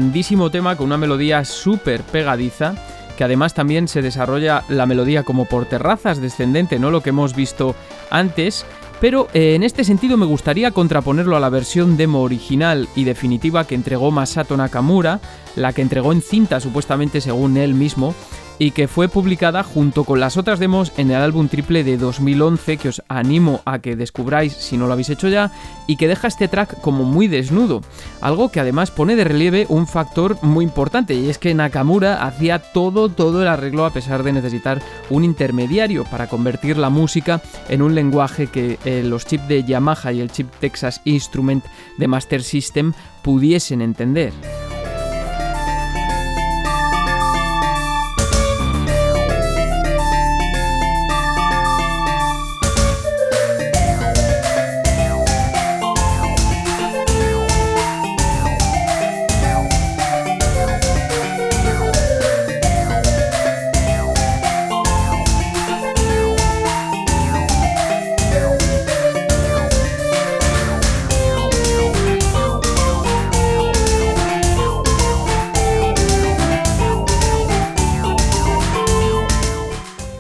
Grandísimo tema con una melodía súper pegadiza que además también se desarrolla la melodía como por terrazas descendente, no lo que hemos visto antes, pero eh, en este sentido me gustaría contraponerlo a la versión demo original y definitiva que entregó Masato Nakamura, la que entregó en cinta supuestamente según él mismo, y que fue publicada junto con las otras demos en el álbum triple de 2011 que os animo a que descubráis si no lo habéis hecho ya y que deja este track como muy desnudo, algo que además pone de relieve un factor muy importante y es que Nakamura hacía todo todo el arreglo a pesar de necesitar un intermediario para convertir la música en un lenguaje que eh, los chips de Yamaha y el chip Texas Instrument de Master System pudiesen entender.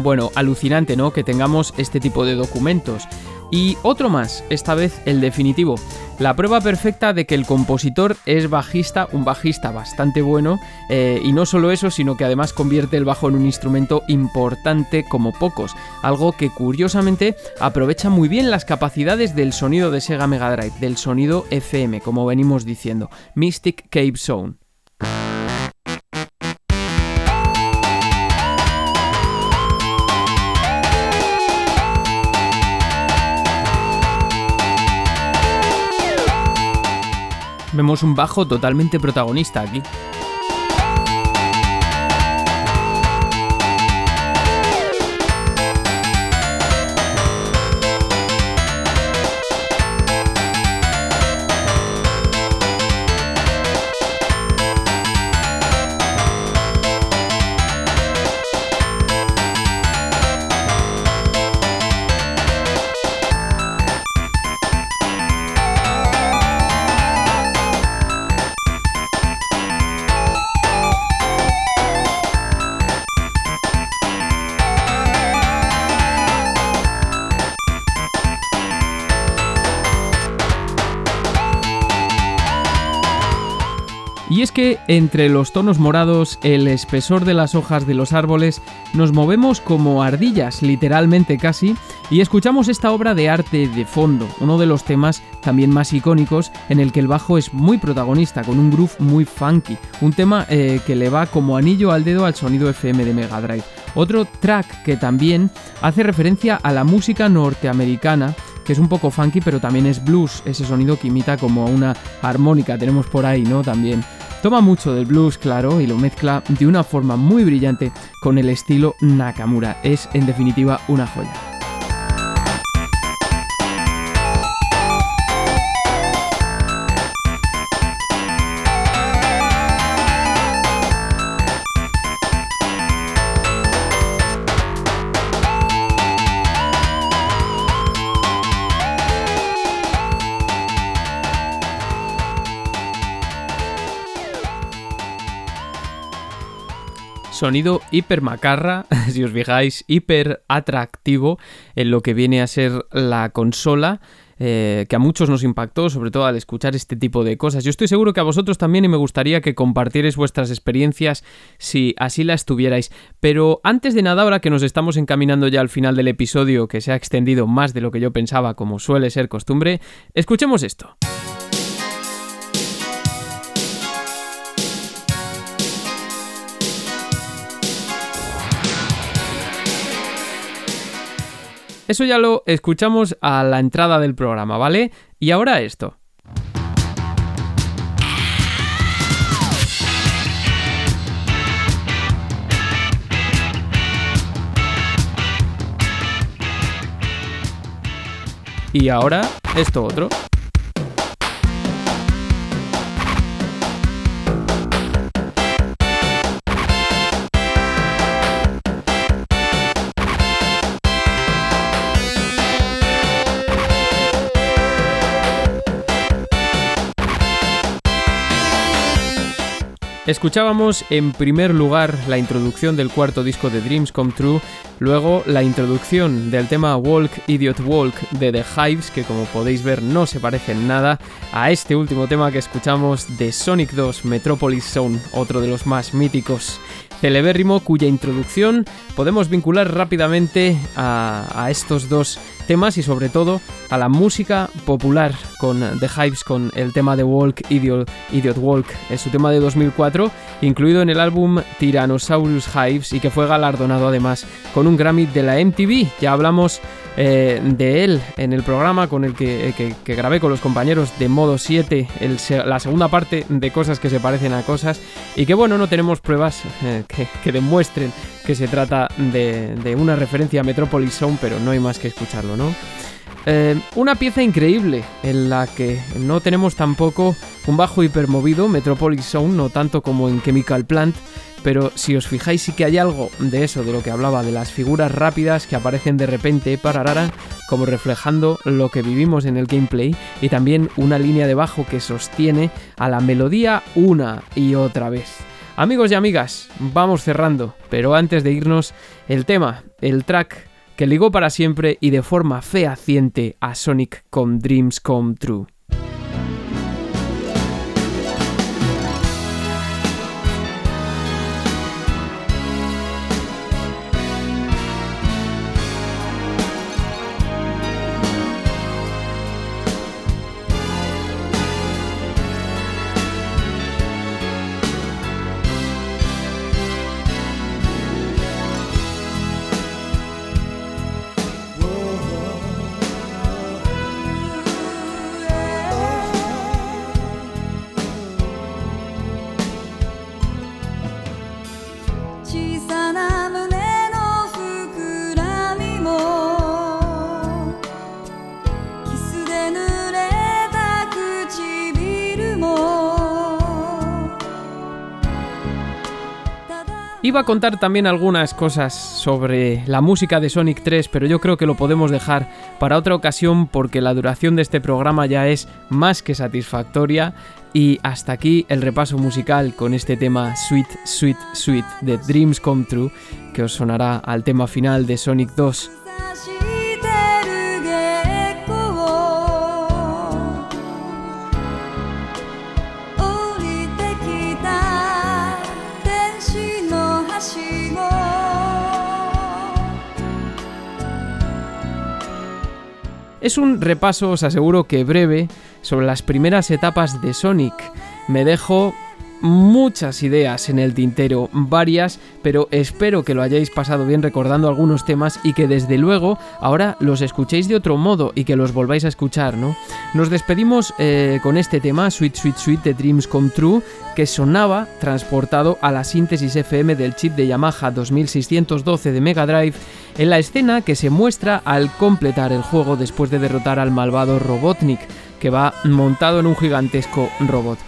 Bueno, alucinante, ¿no? Que tengamos este tipo de documentos. Y otro más, esta vez el definitivo. La prueba perfecta de que el compositor es bajista, un bajista bastante bueno, eh, y no solo eso, sino que además convierte el bajo en un instrumento importante como pocos, algo que curiosamente aprovecha muy bien las capacidades del sonido de Sega Mega Drive, del sonido FM, como venimos diciendo, Mystic Cave Zone. Vemos un bajo totalmente protagonista aquí. Entre los tonos morados, el espesor de las hojas de los árboles, nos movemos como ardillas, literalmente casi, y escuchamos esta obra de arte de fondo, uno de los temas también más icónicos en el que el bajo es muy protagonista, con un groove muy funky, un tema eh, que le va como anillo al dedo al sonido FM de Mega Drive. Otro track que también hace referencia a la música norteamericana, que es un poco funky, pero también es blues, ese sonido que imita como una armónica, tenemos por ahí, ¿no? También. Toma mucho del blues, claro, y lo mezcla de una forma muy brillante con el estilo Nakamura. Es, en definitiva, una joya. Sonido hiper macarra, (laughs) si os fijáis, hiper atractivo en lo que viene a ser la consola. eh, que a muchos nos impactó, sobre todo al escuchar este tipo de cosas. Yo estoy seguro que a vosotros también y me gustaría que compartierais vuestras experiencias si así las tuvierais. Pero antes de nada, ahora que nos estamos encaminando ya al final del episodio, que se ha extendido más de lo que yo pensaba, como suele ser costumbre, escuchemos esto. Eso ya lo escuchamos a la entrada del programa, ¿vale? Y ahora esto. Y ahora esto otro. Escuchábamos en primer lugar la introducción del cuarto disco de Dreams Come True, luego la introducción del tema Walk Idiot Walk de The Hives, que como podéis ver no se parece en nada a este último tema que escuchamos de Sonic 2 Metropolis Zone, otro de los más míticos. Celebérrimo cuya introducción podemos vincular rápidamente a, a, estos dos temas y sobre todo a la música popular con The Hives con el tema de Walk Idiot, Idiot Walk, es su tema de 2004 incluido en el álbum Tyrannosaurus Hives y que fue galardonado además con un Grammy de la MTV. Ya hablamos eh, de él en el programa con el que, que, grabé con los compañeros de modo 7, el, la segunda parte de cosas que se parecen a cosas y que bueno, no tenemos pruebas eh, que, demuestren que se trata de, de, una referencia a Metropolis Zone, pero no hay más que escucharlo, ¿no? Eh, una pieza increíble en la que no tenemos tampoco un bajo hipermovido, Metropolis Zone, no tanto como en Chemical Plant, pero si os fijáis sí que hay algo de eso, de lo que hablaba, de las figuras rápidas que aparecen de repente, pararara, como reflejando lo que vivimos en el gameplay, y también una línea de bajo que sostiene a la melodía una y otra vez. Amigos y amigas, vamos cerrando, pero antes de irnos, el tema, el track que ligó para siempre y de forma fehaciente a Sonic con Dreams Come True. Iba a contar también algunas cosas sobre la música de Sonic 3, pero yo creo que lo podemos dejar para otra ocasión porque la duración de este programa ya es más que satisfactoria. Y hasta aquí el repaso musical con este tema Sweet, Sweet, Sweet de Dreams Come True, que os sonará al tema final de Sonic 2. Es un repaso, os aseguro que breve, sobre las primeras etapas de Sonic. Me dejo muchas ideas en el tintero, varias, pero espero que lo hayáis pasado bien recordando algunos temas y que desde luego ahora los escuchéis de otro modo y que los volváis a escuchar, ¿no? Nos despedimos eh, con este tema, Sweet Sweet Sweet de Dreams Come True, que sonaba transportado a la síntesis FM del chip de Yamaha 2612 de Mega Drive en la escena que se muestra al completar el juego después de derrotar al malvado Robotnik, que va montado en un gigantesco robot.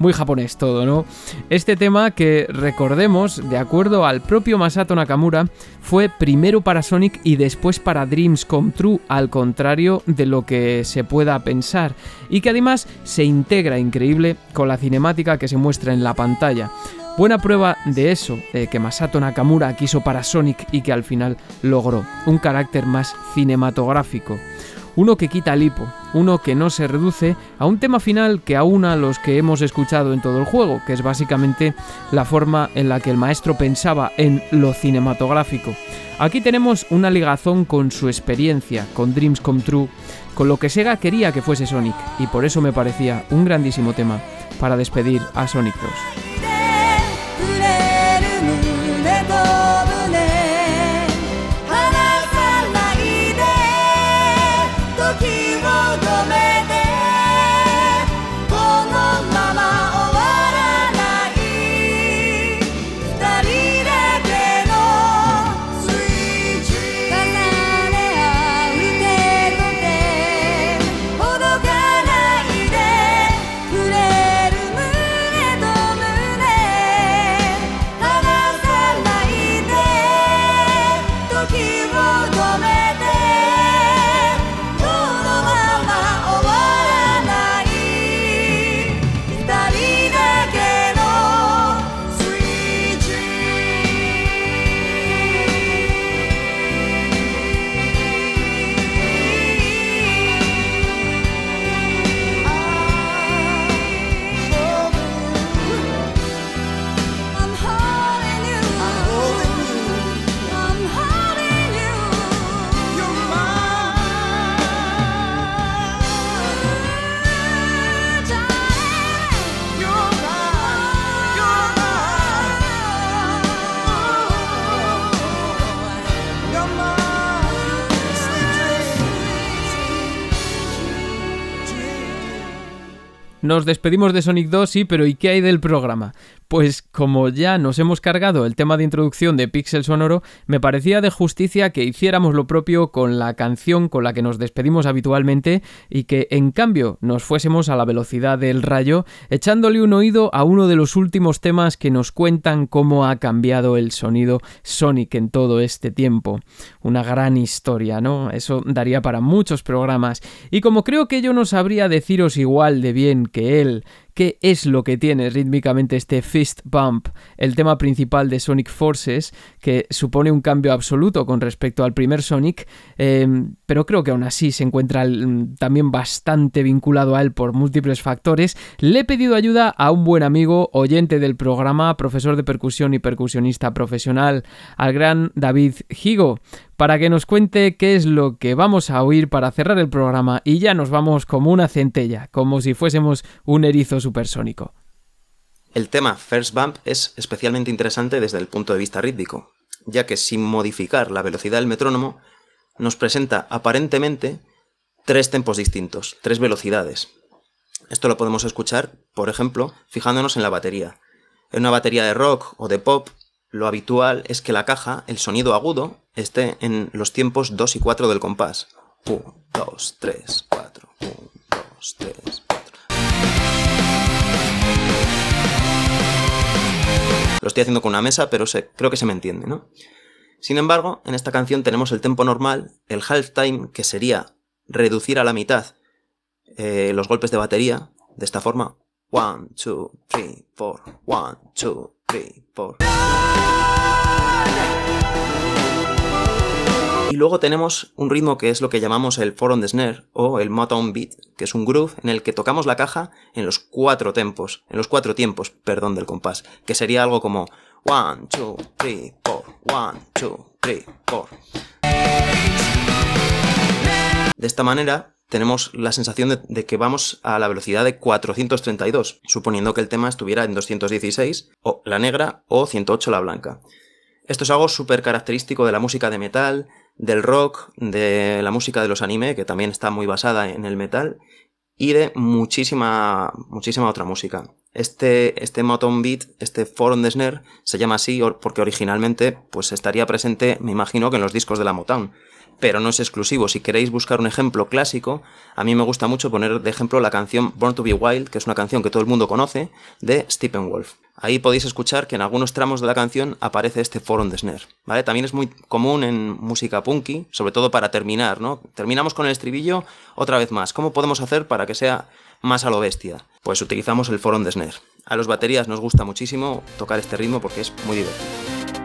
Muy japonés todo, ¿no? Este tema que recordemos, de acuerdo al propio Masato Nakamura, fue primero para Sonic y después para Dreams Come True, al contrario de lo que se pueda pensar, y que además se integra increíble con la cinemática que se muestra en la pantalla. Buena prueba de eso, eh, que Masato Nakamura quiso para Sonic y que al final logró, un carácter más cinematográfico. Uno que quita el hipo, uno que no se reduce a un tema final que aúna los que hemos escuchado en todo el juego, que es básicamente la forma en la que el maestro pensaba en lo cinematográfico. Aquí tenemos una ligazón con su experiencia, con Dreams Come True, con lo que Sega quería que fuese Sonic, y por eso me parecía un grandísimo tema para despedir a Sonic 2. Nos despedimos de Sonic 2, sí, pero ¿y qué hay del programa? Pues como ya nos hemos cargado el tema de introducción de Pixel Sonoro, me parecía de justicia que hiciéramos lo propio con la canción con la que nos despedimos habitualmente y que en cambio nos fuésemos a la velocidad del rayo, echándole un oído a uno de los últimos temas que nos cuentan cómo ha cambiado el sonido Sonic en todo este tiempo. Una gran historia, ¿no? Eso daría para muchos programas. Y como creo que yo no sabría deciros igual de bien que él qué es lo que tiene rítmicamente este Fist Bump, el tema principal de Sonic Forces, que supone un cambio absoluto con respecto al primer Sonic, eh, pero creo que aún así se encuentra mm, también bastante vinculado a él por múltiples factores. Le he pedido ayuda a un buen amigo, oyente del programa, profesor de percusión y percusionista profesional, al gran David Higo para que nos cuente qué es lo que vamos a oír para cerrar el programa y ya nos vamos como una centella, como si fuésemos un erizo supersónico. El tema First Bump es especialmente interesante desde el punto de vista rítmico, ya que sin modificar la velocidad del metrónomo, nos presenta aparentemente tres tempos distintos, tres velocidades. Esto lo podemos escuchar, por ejemplo, fijándonos en la batería. En una batería de rock o de pop, lo habitual es que la caja, el sonido agudo, esté en los tiempos 2 y 4 del compás. 1, 2, 3, 4, 1, 2, 3, 4. Lo estoy haciendo con una mesa, pero creo que se me entiende, ¿no? Sin embargo, en esta canción tenemos el tempo normal, el halftime, que sería reducir a la mitad eh, los golpes de batería, de esta forma. 1, 2, 3, 4, 1, 2, 3, 4. Y luego tenemos un ritmo que es lo que llamamos el four on the snare o el Motown beat, que es un groove en el que tocamos la caja en los cuatro tempos, en los cuatro tiempos, perdón, del compás, que sería algo como 1, 2, 3, 4, 1, 2, 3, 4. De esta manera tenemos la sensación de, de que vamos a la velocidad de 432, suponiendo que el tema estuviera en 216, o la negra, o 108 la blanca. Esto es algo súper característico de la música de metal, del rock, de la música de los anime, que también está muy basada en el metal, y de muchísima, muchísima otra música. Este, este Motown Beat, este on the Snare, se llama así or- porque originalmente pues estaría presente, me imagino, que en los discos de la Motown. Pero no es exclusivo. Si queréis buscar un ejemplo clásico, a mí me gusta mucho poner de ejemplo la canción Born to be Wild, que es una canción que todo el mundo conoce, de Steppenwolf. Ahí podéis escuchar que en algunos tramos de la canción aparece este on the Snare. ¿vale? También es muy común en música punky, sobre todo para terminar, ¿no? Terminamos con el estribillo otra vez más. ¿Cómo podemos hacer para que sea más a lo bestia? Pues utilizamos el Four on the Snare. A los baterías nos gusta muchísimo tocar este ritmo porque es muy divertido.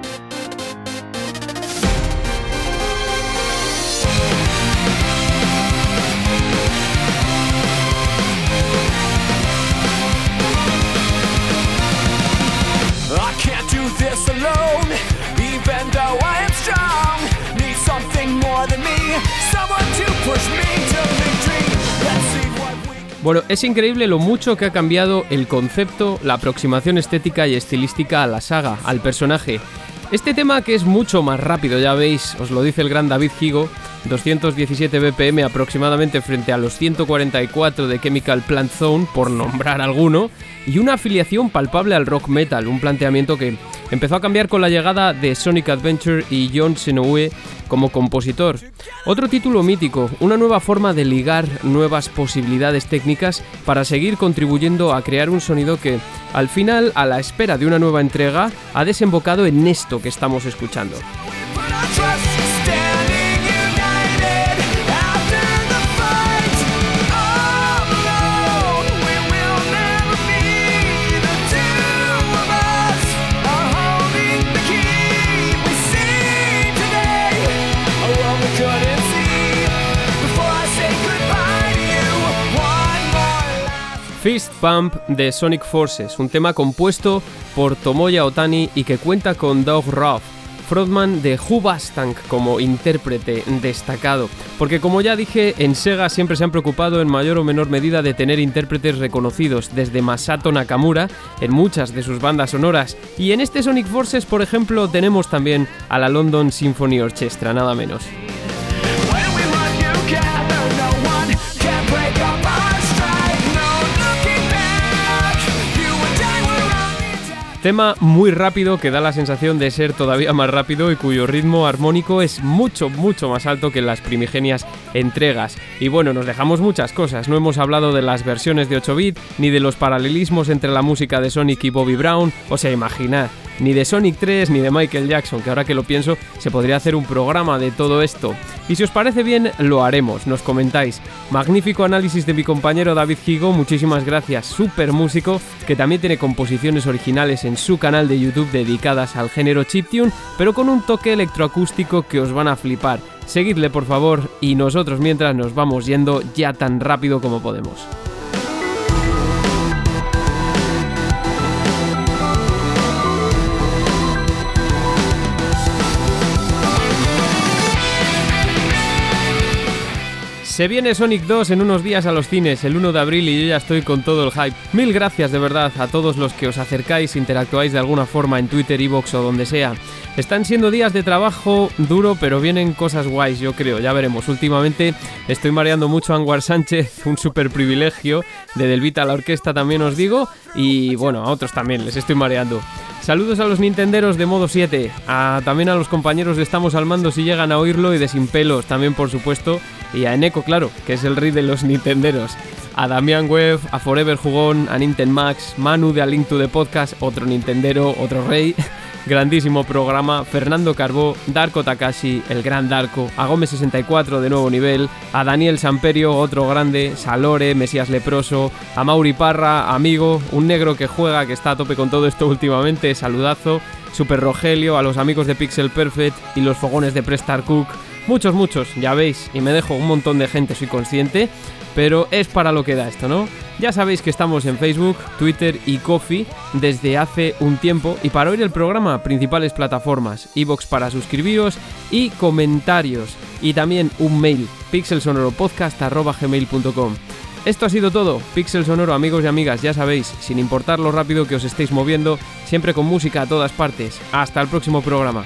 Bueno, es increíble lo mucho que ha cambiado el concepto, la aproximación estética y estilística a la saga, al personaje. Este tema que es mucho más rápido, ya veis, os lo dice el gran David Higo, 217 BPM aproximadamente frente a los 144 de Chemical Plant Zone, por nombrar alguno, y una afiliación palpable al rock metal, un planteamiento que empezó a cambiar con la llegada de Sonic Adventure y John Senoue como compositor. Otro título mítico, una nueva forma de ligar nuevas posibilidades técnicas para seguir contribuyendo a crear un sonido que, al final, a la espera de una nueva entrega, ha desembocado en esto que estamos escuchando. Fist Pump de Sonic Forces, un tema compuesto por Tomoya Otani y que cuenta con Doug Ruff, frontman de Hubastank como intérprete destacado. Porque como ya dije, en Sega siempre se han preocupado en mayor o menor medida de tener intérpretes reconocidos, desde Masato Nakamura en muchas de sus bandas sonoras. Y en este Sonic Forces, por ejemplo, tenemos también a la London Symphony Orchestra, nada menos. Tema muy rápido que da la sensación de ser todavía más rápido y cuyo ritmo armónico es mucho, mucho más alto que las primigenias entregas. Y bueno, nos dejamos muchas cosas, no hemos hablado de las versiones de 8 bit, ni de los paralelismos entre la música de Sonic y Bobby Brown, o sea, imaginad, ni de Sonic 3 ni de Michael Jackson, que ahora que lo pienso se podría hacer un programa de todo esto. Y si os parece bien, lo haremos, nos comentáis. Magnífico análisis de mi compañero David Higo, muchísimas gracias, super músico, que también tiene composiciones originales en su canal de YouTube dedicadas al género chiptune, pero con un toque electroacústico que os van a flipar. Seguidle por favor y nosotros mientras nos vamos yendo ya tan rápido como podemos. Se viene Sonic 2 en unos días a los cines, el 1 de abril, y yo ya estoy con todo el hype. Mil gracias de verdad a todos los que os acercáis, interactuáis de alguna forma en Twitter, Evox o donde sea. Están siendo días de trabajo duro, pero vienen cosas guays, yo creo, ya veremos. Últimamente estoy mareando mucho a Anguar Sánchez, (laughs) un super privilegio, de Delvita a la orquesta también os digo, y bueno, a otros también les estoy mareando. Saludos a los Nintenderos de modo 7, a, también a los compañeros de Estamos al Mando si llegan a oírlo y de Sin Pelos también por supuesto, y a Eneco claro, que es el rey de los Nintenderos. A Damián Webb, a Forever Jugón, a Nintendo Max, Manu de A Link to the Podcast, otro Nintendero, otro rey. (laughs) grandísimo programa, Fernando Carbó, Darko Takashi, el gran Darko, a Gómez 64 de nuevo nivel, a Daniel Samperio, otro grande, Salore, Mesías Leproso, a Mauri Parra, amigo, un negro que juega, que está a tope con todo esto últimamente, saludazo, Super Rogelio, a los amigos de Pixel Perfect y los fogones de Prestar Cook, muchos, muchos, ya veis, y me dejo un montón de gente, soy consciente, pero es para lo que da esto, ¿no? Ya sabéis que estamos en Facebook, Twitter y Coffee desde hace un tiempo y para oír el programa principales plataformas, iBox para suscribiros y comentarios y también un mail pixelsonoropodcast@gmail.com. Esto ha sido todo, Pixel Sonoro amigos y amigas, ya sabéis, sin importar lo rápido que os estéis moviendo, siempre con música a todas partes. Hasta el próximo programa.